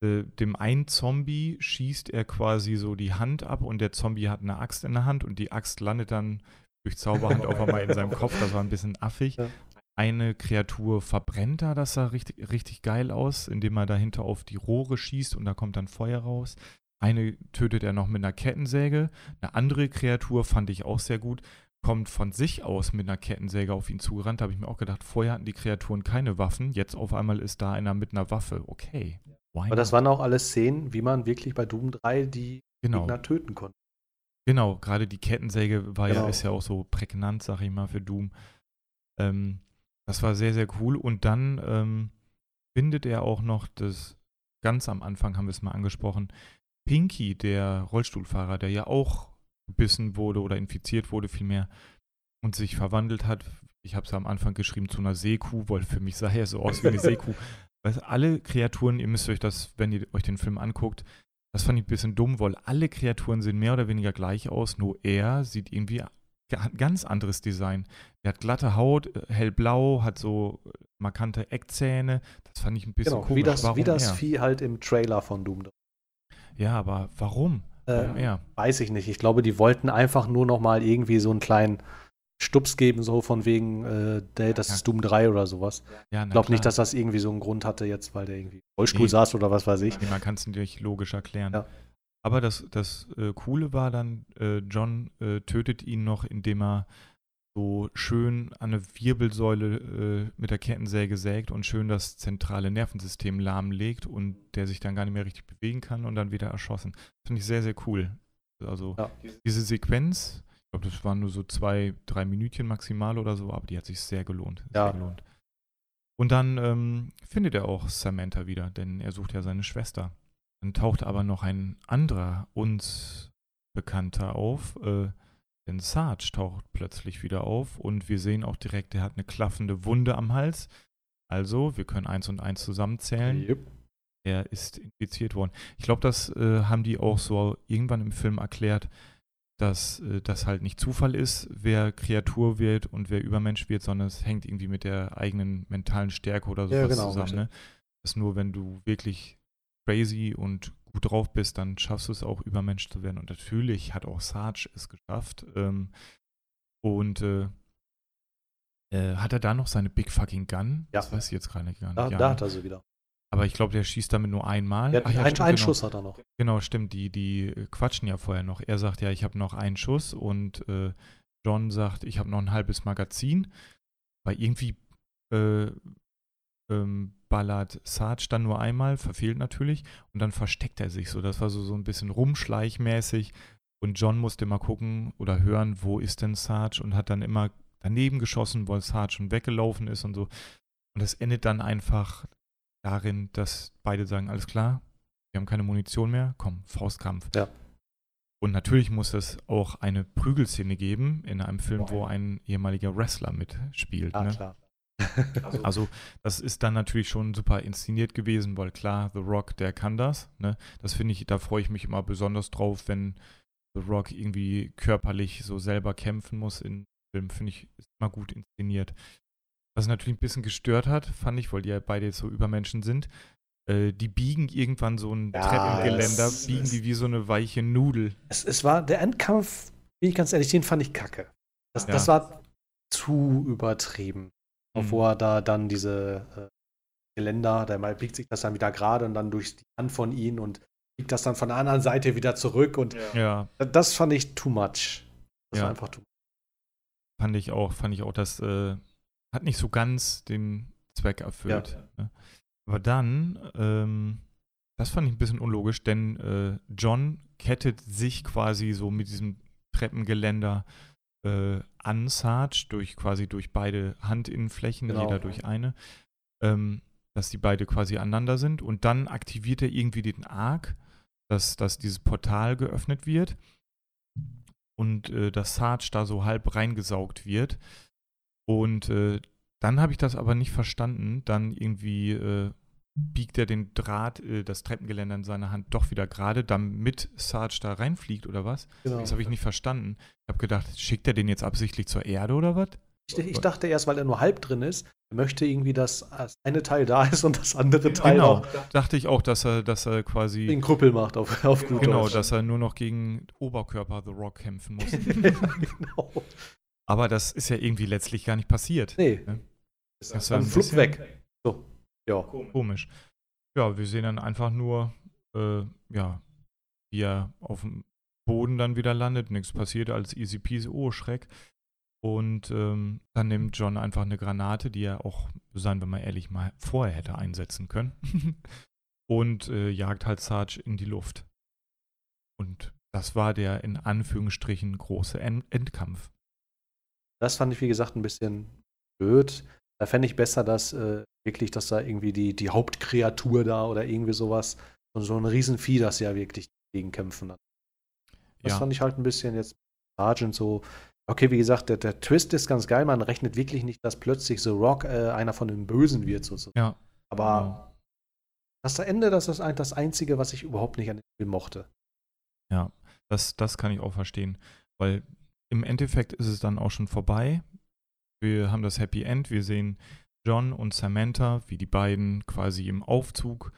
Äh, dem einen Zombie schießt er quasi so die Hand ab und der Zombie hat eine Axt in der Hand und die Axt landet dann durch Zauberhand auf einmal in seinem Kopf. Das war ein bisschen affig.
Ja.
Eine Kreatur verbrennt da, das sah richtig, richtig geil aus, indem er dahinter auf die Rohre schießt und da kommt dann Feuer raus. Eine tötet er noch mit einer Kettensäge. Eine andere Kreatur fand ich auch sehr gut. Kommt von sich aus mit einer Kettensäge auf ihn zugerannt. Da habe ich mir auch gedacht, vorher hatten die Kreaturen keine Waffen. Jetzt auf einmal ist da einer mit einer Waffe. Okay. Why
Aber das
not?
waren auch alles Szenen, wie man wirklich bei Doom 3 die
genau.
Gegner töten konnte.
Genau, gerade die Kettensäge war ja,
Genau.
ist ja auch so prägnant, sag ich mal, für Doom. Ähm, das war sehr, sehr cool. Und dann ähm, findet er auch noch das, ganz am Anfang haben wir es mal angesprochen, Pinky, der Rollstuhlfahrer, der ja auch gebissen wurde oder infiziert wurde vielmehr und sich verwandelt hat. Ich habe es am Anfang geschrieben zu einer Seekuh, weil für mich sah er so aus wie eine (laughs) Seekuh. Weißt, du, alle Kreaturen, ihr müsst euch das, wenn ihr euch den Film anguckt, das fand ich ein bisschen dumm, weil alle Kreaturen sehen mehr oder weniger gleich aus, nur er sieht irgendwie ein ganz anderes Design. Er hat glatte Haut, äh, hellblau, hat so äh, markante Eckzähne. Das fand ich ein bisschen
Genau,
komisch.
wie das,
warum
wie das
er?
Vieh halt im Trailer von Doom 3.
Ja, aber warum? Warum
Äh,
er?
weiß ich nicht. Ich glaube, die wollten einfach nur noch mal irgendwie so einen kleinen Stups geben, so von wegen, äh, der, das
Ja.
ist Doom 3 oder sowas.
Ja,
Ich glaube nicht, dass das irgendwie so einen Grund hatte jetzt, weil der irgendwie im Rollstuhl
Nee.
saß oder was weiß ich.
Nee, man kann es nicht logisch erklären.
Ja.
Aber das, das äh, Coole war dann, äh, John äh, tötet ihn noch, indem er so schön an eine Wirbelsäule äh, mit der Kettensäge sägt und schön das zentrale Nervensystem lahmlegt und der sich dann gar nicht mehr richtig bewegen kann und dann wieder erschossen. Finde ich sehr, sehr cool. Also diese Sequenz, ich glaube, das waren nur so zwei, drei Minütchen maximal oder so, aber die hat sich sehr gelohnt.
Ja.
Sehr gelohnt. Und dann ähm, findet er auch Samantha wieder, denn er sucht ja seine Schwester. Dann taucht aber noch ein anderer, uns Bekannter auf, äh, denn Sarge taucht plötzlich wieder auf und wir sehen auch direkt, er hat eine klaffende Wunde am Hals. Also, wir können eins und eins zusammenzählen.
Jupp.
Er ist infiziert worden. Ich glaube, das äh, haben die auch so irgendwann im Film erklärt, dass äh, das halt nicht Zufall ist, wer Kreatur wird und wer Übermensch wird, sondern es hängt irgendwie mit der eigenen mentalen Stärke oder sowas
Ja, genau,
zusammen. Ne? Dass nur wenn du wirklich crazy und gut drauf bist, dann schaffst du es auch, Übermensch zu werden. Und natürlich hat auch Sarge es geschafft. Ähm, und äh, äh, hat er da noch seine Big Fucking Gun?
Ja.
Das weiß ich jetzt gerade gar nicht.
Da,
ja,
da hat er sie wieder.
Aber ich glaube, der schießt damit nur einmal. Ach ja,
einen,
stimmt,
einen
genau.
Schuss hat er noch.
Genau, stimmt. Die, die äh, quatschen ja vorher noch. Er sagt ja, ich habe noch einen Schuss und äh, John sagt, ich habe noch ein halbes Magazin. Weil irgendwie äh, ähm, ballert Sarge dann nur einmal, verfehlt natürlich und dann versteckt er sich so. Das war so, so ein bisschen rumschleichmäßig und John musste immer gucken oder hören, wo ist denn Sarge und hat dann immer daneben geschossen, weil Sarge schon weggelaufen ist und so. Und das endet dann einfach darin, dass beide sagen, alles klar, wir haben keine Munition mehr, komm, Faustkampf.
Ja.
Und natürlich muss es auch eine Prügelszene geben in einem Film, wo ein ehemaliger Wrestler mitspielt.
Ja,
ne?
klar.
Also das ist dann natürlich schon super inszeniert gewesen, weil klar, The Rock, der kann das. Ne? Das finde ich, da freue ich mich immer besonders drauf, wenn The Rock irgendwie körperlich so selber kämpfen muss in Filmen, finde ich, ist immer gut inszeniert. Was natürlich ein bisschen gestört hat, fand ich, weil die ja beide jetzt so Übermenschen sind. äh, die biegen irgendwann so ein ja, Treppengeländer, biegen die wie so eine weiche Nudel.
Es, es war der Endkampf, bin ich ganz ehrlich, den fand ich kacke. Das, ja. das war zu übertrieben. Mhm. Wo er da dann diese äh, Geländer, da mal biegt sich das dann wieder gerade und dann durch die Hand von ihm und biegt das dann von der anderen Seite wieder zurück und
ja.
das fand ich too much. Das
ja. war einfach too much. Fand ich auch, fand ich auch, das äh, hat nicht so ganz den Zweck erfüllt. Ja. Ne? Aber dann, ähm, das fand ich ein bisschen unlogisch, denn äh, John kettet sich quasi so mit diesem Treppengeländer äh, an Sarge, durch quasi durch beide Handinnenflächen, genau. jeder durch eine, ähm, dass die beide quasi aneinander sind. Und dann aktiviert er irgendwie den Arc, dass, dass dieses Portal geöffnet wird und äh, dass Sarge da so halb reingesaugt wird. Und äh, dann habe ich das aber nicht verstanden. Dann irgendwie äh, biegt er den Draht, äh, das Treppengeländer in seiner Hand doch wieder gerade, damit Sarge da reinfliegt oder was? Genau. Das habe ich nicht verstanden. Ich habe gedacht, schickt er den jetzt absichtlich zur Erde oder was?
Ich, ich, dachte erst, weil er nur halb drin ist, er möchte irgendwie, dass das eine Teil da ist und das andere Teil genau. auch.
Dachte ich auch, dass er, dass er quasi.
Den Krüppel macht auf, auf
gut Genau, dass er nur noch gegen Oberkörper The Rock kämpfen muss. (laughs) genau. Aber das ist ja irgendwie letztlich gar nicht passiert.
Nee. Ne? Ist das dann flupp weg. So.
Ja. Komisch. Ja, wir sehen dann einfach nur, äh, ja, wie er auf dem Boden dann wieder landet, nichts passiert als easy peasy, oh Schreck. Und ähm, dann nimmt John einfach eine Granate, die er auch, seien wir mal ehrlich, mal vorher hätte einsetzen können. (laughs) und äh, jagt halt Sarge in die Luft. Und das war der in Anführungsstrichen große End Endkampf.
Das fand ich, wie gesagt, ein bisschen blöd. Da fände ich besser, dass äh, wirklich, dass da irgendwie die, die Hauptkreatur da oder irgendwie sowas, und so ein Riesenvieh, das ja wirklich gegen kämpfen hat. Das ja. fand ich halt ein bisschen jetzt Sergeant so. Okay, wie gesagt, der, der, Twist ist ganz geil. Man rechnet wirklich nicht, dass plötzlich so Rock äh, einer von den Bösen wird. Sozusagen.
Ja.
Aber ja. das Ende, das ist das Einzige, was ich überhaupt nicht an dem Film mochte.
Ja, das, das kann ich auch verstehen. Weil im Endeffekt ist es dann auch schon vorbei. Wir haben das Happy End. Wir sehen John und Samantha, wie die beiden quasi im Aufzug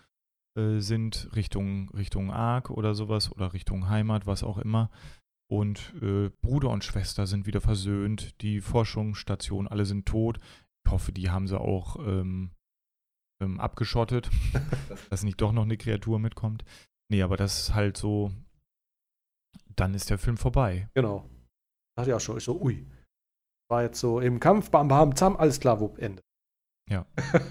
äh, sind, Richtung, Richtung Ark oder sowas oder Richtung Heimat, was auch immer. Und äh, Bruder und Schwester sind wieder versöhnt. Die Forschungsstation, alle sind tot. Ich hoffe, die haben sie auch ähm, ähm, abgeschottet, (laughs) dass nicht doch noch eine Kreatur mitkommt. Nee, aber das ist halt so. Dann ist der Film vorbei.
Genau. Dachte ich auch schon. Ich so, ui. War jetzt so im Kampf, bam, bam, zam, alles klar, wo Ende.
Ja. (laughs)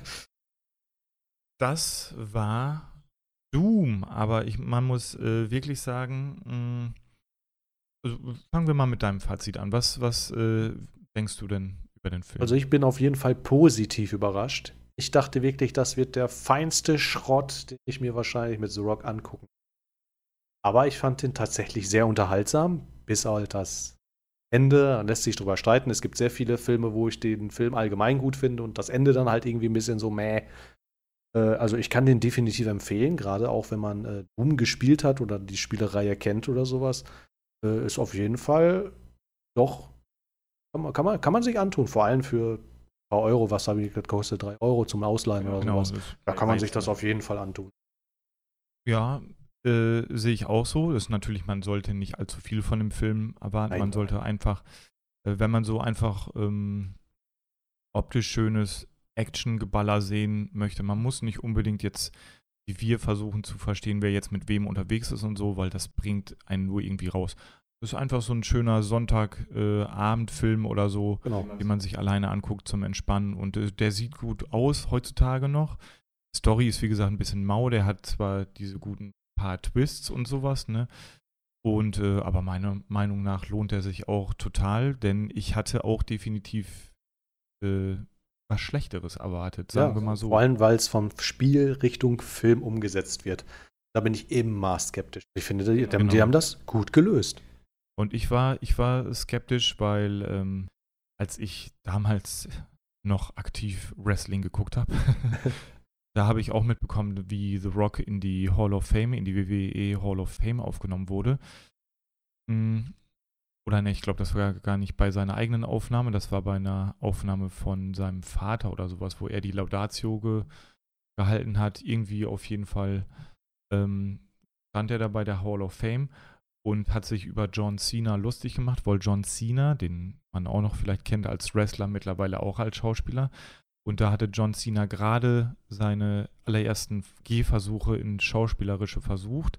das war Doom, aber ich, man muss äh, wirklich sagen, mh, mm, also fangen wir mal mit deinem Fazit an. Was, was äh, denkst du denn über den Film?
Also ich bin auf jeden Fall positiv überrascht. Ich dachte wirklich, das wird der feinste Schrott, den ich mir wahrscheinlich mit The Rock angucken. Aber ich fand den tatsächlich sehr unterhaltsam, bis halt das Ende, dann lässt sich drüber streiten. Es gibt sehr viele Filme, wo ich den Film allgemein gut finde und das Ende dann halt irgendwie ein bisschen so mäh. Äh, also ich kann den definitiv empfehlen, gerade auch wenn man äh, Doom gespielt hat oder die Spielereihe kennt oder sowas. Äh, ist auf jeden Fall doch, kann man, kann man, kann man sich antun, vor allem für ein paar Euro, was habe ich das kostet, drei Euro zum Ausleihen ja, oder genau, sowas. Da kann man sich das auf jeden Fall antun.
Ja, äh, sehe ich auch so. Das ist natürlich, man sollte nicht allzu viel von dem Film erwarten. Nein. Man sollte einfach, äh, wenn man so einfach ähm, optisch schönes Action-Geballer sehen möchte, man muss nicht unbedingt jetzt wie wir versuchen zu verstehen, wer jetzt mit wem unterwegs ist und so, weil das bringt einen nur irgendwie raus. Das ist einfach so ein schöner Sonntagabendfilm äh, oder so, genau. den man sich alleine anguckt zum Entspannen. Und äh, der sieht gut aus heutzutage noch. Story ist wie gesagt ein bisschen mau. Der hat zwar diese guten paar Twists und sowas, ne? Und äh, aber meiner Meinung nach lohnt er sich auch total, denn ich hatte auch definitiv äh, was Schlechteres erwartet, sagen ja, wir mal so.
Vor allem, weil es vom Spiel Richtung Film umgesetzt wird. Da bin ich immer skeptisch. Ich finde, die, genau. die haben das gut gelöst.
Und ich war, ich war skeptisch, weil ähm, als ich damals noch aktiv Wrestling geguckt habe, (laughs) Da habe ich auch mitbekommen, wie The Rock in die Hall of Fame, in die WWE Hall of Fame aufgenommen wurde. Hm, oder ne, ich glaube, das war gar nicht bei seiner eigenen Aufnahme, das war bei einer Aufnahme von seinem Vater oder sowas, wo er die Laudatio ge gehalten hat. Irgendwie auf jeden Fall ähm, stand er da bei der Hall of Fame und hat sich über John Cena lustig gemacht, weil John Cena, den man auch noch vielleicht kennt als Wrestler, mittlerweile auch als Schauspieler. Und da hatte John Cena gerade seine allerersten Gehversuche in Schauspielerische versucht.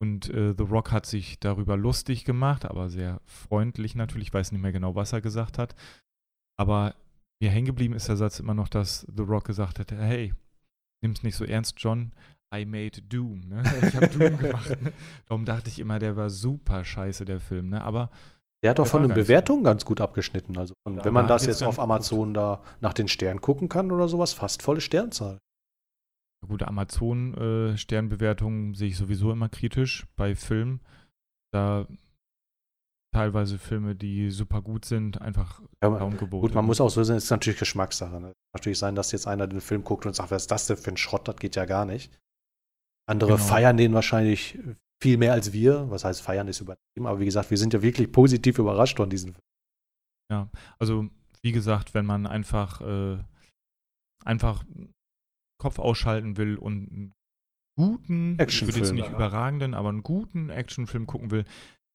Und äh, The Rock hat sich darüber lustig gemacht, aber sehr freundlich natürlich. Ich weiß nicht mehr genau, was er gesagt hat. Aber mir hängen geblieben ist der Satz immer noch, dass The Rock gesagt hat: Hey, nimm's nicht so ernst, John. I made Doom. Ne? (laughs) Ich habe Doom gemacht. Darum dachte ich immer, der war super scheiße, der Film. Ne? Aber
der hat doch
Der
von den
ganz
Bewertungen ganz gut abgeschnitten. Also von, wenn man das jetzt auf Amazon da nach den Sternen gucken kann oder sowas, fast volle Sternzahl.
gute Amazon-Sternbewertungen sehe ich sowieso immer kritisch bei Filmen. Da teilweise Filme, die super gut sind, einfach
Ja, man-
Daumen
Gut, man muss auch so sehen, es ist natürlich Geschmackssache. Ne? Natürlich sein, dass jetzt einer den Film guckt und sagt, was ist das denn für ein Schrott, das geht ja gar nicht. Andere
Genau.
feiern den wahrscheinlich viel mehr als wir. Was heißt feiern ist übertrieben, aber wie gesagt, wir sind ja wirklich positiv überrascht von diesem Film.
Also, wie gesagt, wenn man einfach, äh, einfach Kopf ausschalten will und einen guten, ich würde jetzt
Actionfilm.
nicht überragenden, aber einen guten Actionfilm gucken will,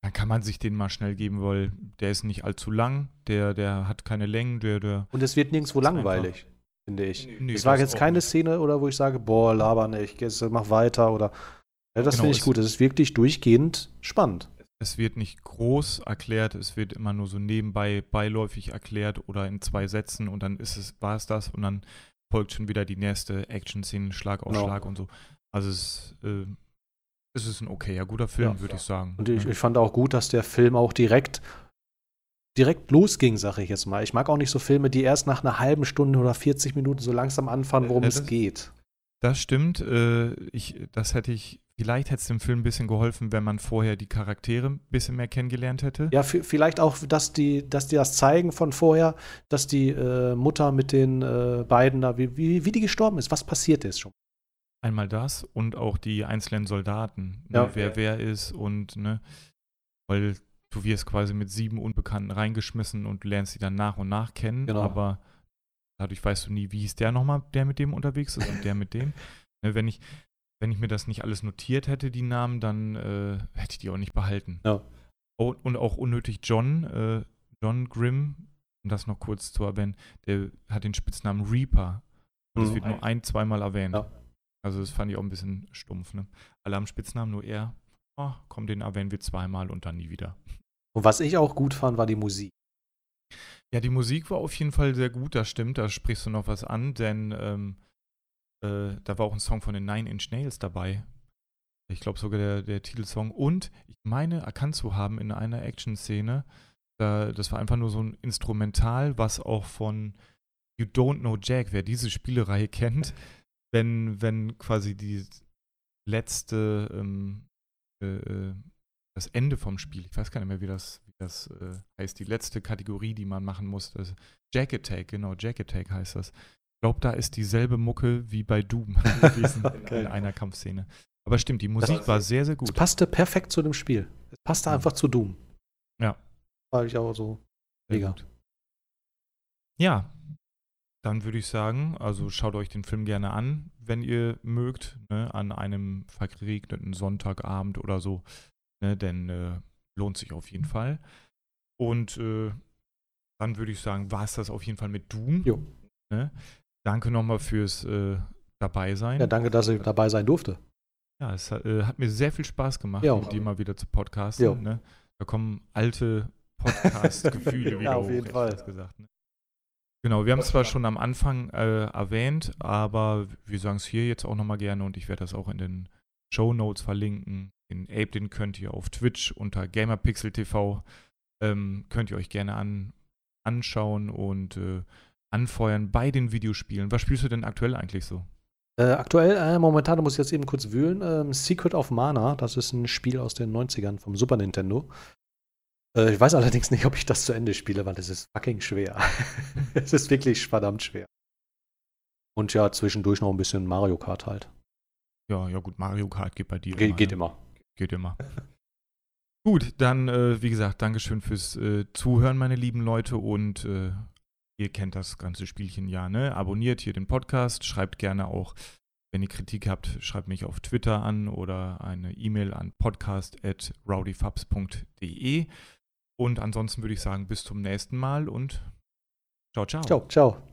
dann kann man sich den mal schnell geben, weil der ist nicht allzu lang, der, der hat keine Längen, der, der.
Und es wird nirgendwo langweilig, finde ich.
Nee,
es war jetzt keine
nicht.
Szene, oder wo ich sage, boah, laber nicht, mach weiter oder. Ja, das
Genau,
finde ich
es-
gut. Es ist wirklich durchgehend spannend.
Es wird nicht groß erklärt, es wird immer nur so nebenbei beiläufig erklärt oder in zwei Sätzen und dann ist es, war es das und dann folgt schon wieder die nächste Action-Szene, Schlag auf
Genau.
Schlag und so. Also es, äh, es ist ein okayer, guter Film,
Ja.
würde ich sagen.
Und ich,
Ja.
ich fand auch gut, dass der Film auch direkt, direkt losging, sag ich jetzt mal. Ich mag auch nicht so Filme, die erst nach einer halben Stunde oder 40 Minuten so langsam anfangen, worum
Ja,
es
das-
geht.
Das stimmt. Äh, ich, das hätte ich, vielleicht hätte es dem Film ein bisschen geholfen, wenn man vorher die Charaktere ein bisschen mehr kennengelernt hätte.
Ja, vielleicht auch, dass die, dass die das zeigen von vorher, dass die äh, Mutter mit den äh, beiden da, wie, wie, wie die gestorben ist, was passiert ist schon.
Einmal das und auch die einzelnen Soldaten, ne,
Ja.
wer wer ist und ne, weil du wirst quasi mit sieben Unbekannten reingeschmissen und lernst sie dann nach und nach kennen,
Genau.
aber dadurch weißt du nie, wie hieß der nochmal, der mit dem unterwegs ist und der mit dem. (laughs) Ne, wenn ich wenn ich mir das nicht alles notiert hätte, die Namen, dann äh, hätte ich die auch nicht behalten.
Ja.
Oh, und auch unnötig John, äh, John Grimm, um das noch kurz zu erwähnen, der hat den Spitznamen Reaper. Und das
Mhm.
wird nur ein, zweimal erwähnt.
Ja.
Also das fand ich auch ein bisschen stumpf. Ne? Alle haben Spitznamen, nur er, oh, komm, den erwähnen wir zweimal und dann nie wieder.
Und was ich auch gut fand, war die Musik.
Ja, die Musik war auf jeden Fall sehr gut, das stimmt, da sprichst du noch was an, denn ähm, äh, da war auch ein Song von den Nine Inch Nails dabei. Ich glaube sogar der, der Titelsong. Und ich meine, erkannt zu haben in einer Action-Szene, da, das war einfach nur so ein Instrumental, was auch von You Don't Know Jack, wer diese Spielereihe kennt, (laughs) wenn, wenn quasi die letzte, ähm, äh, äh, das Ende vom Spiel, ich weiß gar nicht mehr, wie das, wie das äh, heißt, die letzte Kategorie, die man machen muss, das Jack Attack, genau, Jack Attack heißt das. Ich glaube, da ist dieselbe Mucke wie bei Doom (laughs) gewesen
Okay.
in einer Kampfszene. Aber stimmt, die Musik war sehr, sehr
Es
gut.
passte perfekt zu dem Spiel. Es passte
Ja.
einfach zu Doom.
Ja.
War ich auch so. Mega.
Ja, dann würde ich sagen, also schaut euch den Film gerne an, wenn ihr mögt, ne, an einem verregneten Sonntagabend oder so, ne, denn äh, lohnt sich auf jeden Fall. Und äh, dann würde ich sagen, war es das auf jeden Fall mit Doom.
Jo.
Ne? Danke nochmal fürs äh, dabei sein.
Ja, danke, dass ich dabei sein durfte.
Ja, es hat, äh, hat mir sehr viel Spaß gemacht,
Ja.
mit dir mal wieder zu podcasten.
Ja.
Ne? Da kommen alte Podcast-Gefühle (laughs) wieder
Ja, auf
hoch,
jeden Fall.
Gesagt, ne? Genau, wir haben es zwar schon am Anfang äh, erwähnt, aber wir sagen es hier jetzt auch nochmal gerne und ich werde das auch in den Show Notes verlinken. Den Ape, den könnt ihr auf Twitch unter GamerPixel TV, ähm, könnt ihr euch gerne an, anschauen und äh, anfeuern bei den Videospielen. Was spielst du denn aktuell eigentlich so?
Äh, aktuell, äh, momentan muss ich jetzt eben kurz wühlen. Ähm, Secret of Mana, das ist ein Spiel aus den 90ern vom Super Nintendo. Äh, ich weiß allerdings nicht, ob ich das zu Ende spiele, weil es ist fucking schwer. (laughs) es ist wirklich verdammt schwer. Und ja, zwischendurch noch ein bisschen Mario Kart halt.
Ja, ja gut, Mario Kart geht bei dir.
Ge
immer,
geht
ne?
immer.
Geht immer. (laughs) Gut, dann, äh, wie gesagt, Dankeschön fürs äh, Zuhören, meine lieben Leute. Und äh, ihr kennt das ganze Spielchen ja, ne? Abonniert hier den Podcast, schreibt gerne auch Wenn ihr Kritik habt, schreibt mich auf Twitter an oder eine E-Mail an podcast.rowdyfubs.de. Und ansonsten würde ich sagen, bis zum nächsten Mal und ciao, ciao.
Ciao, ciao.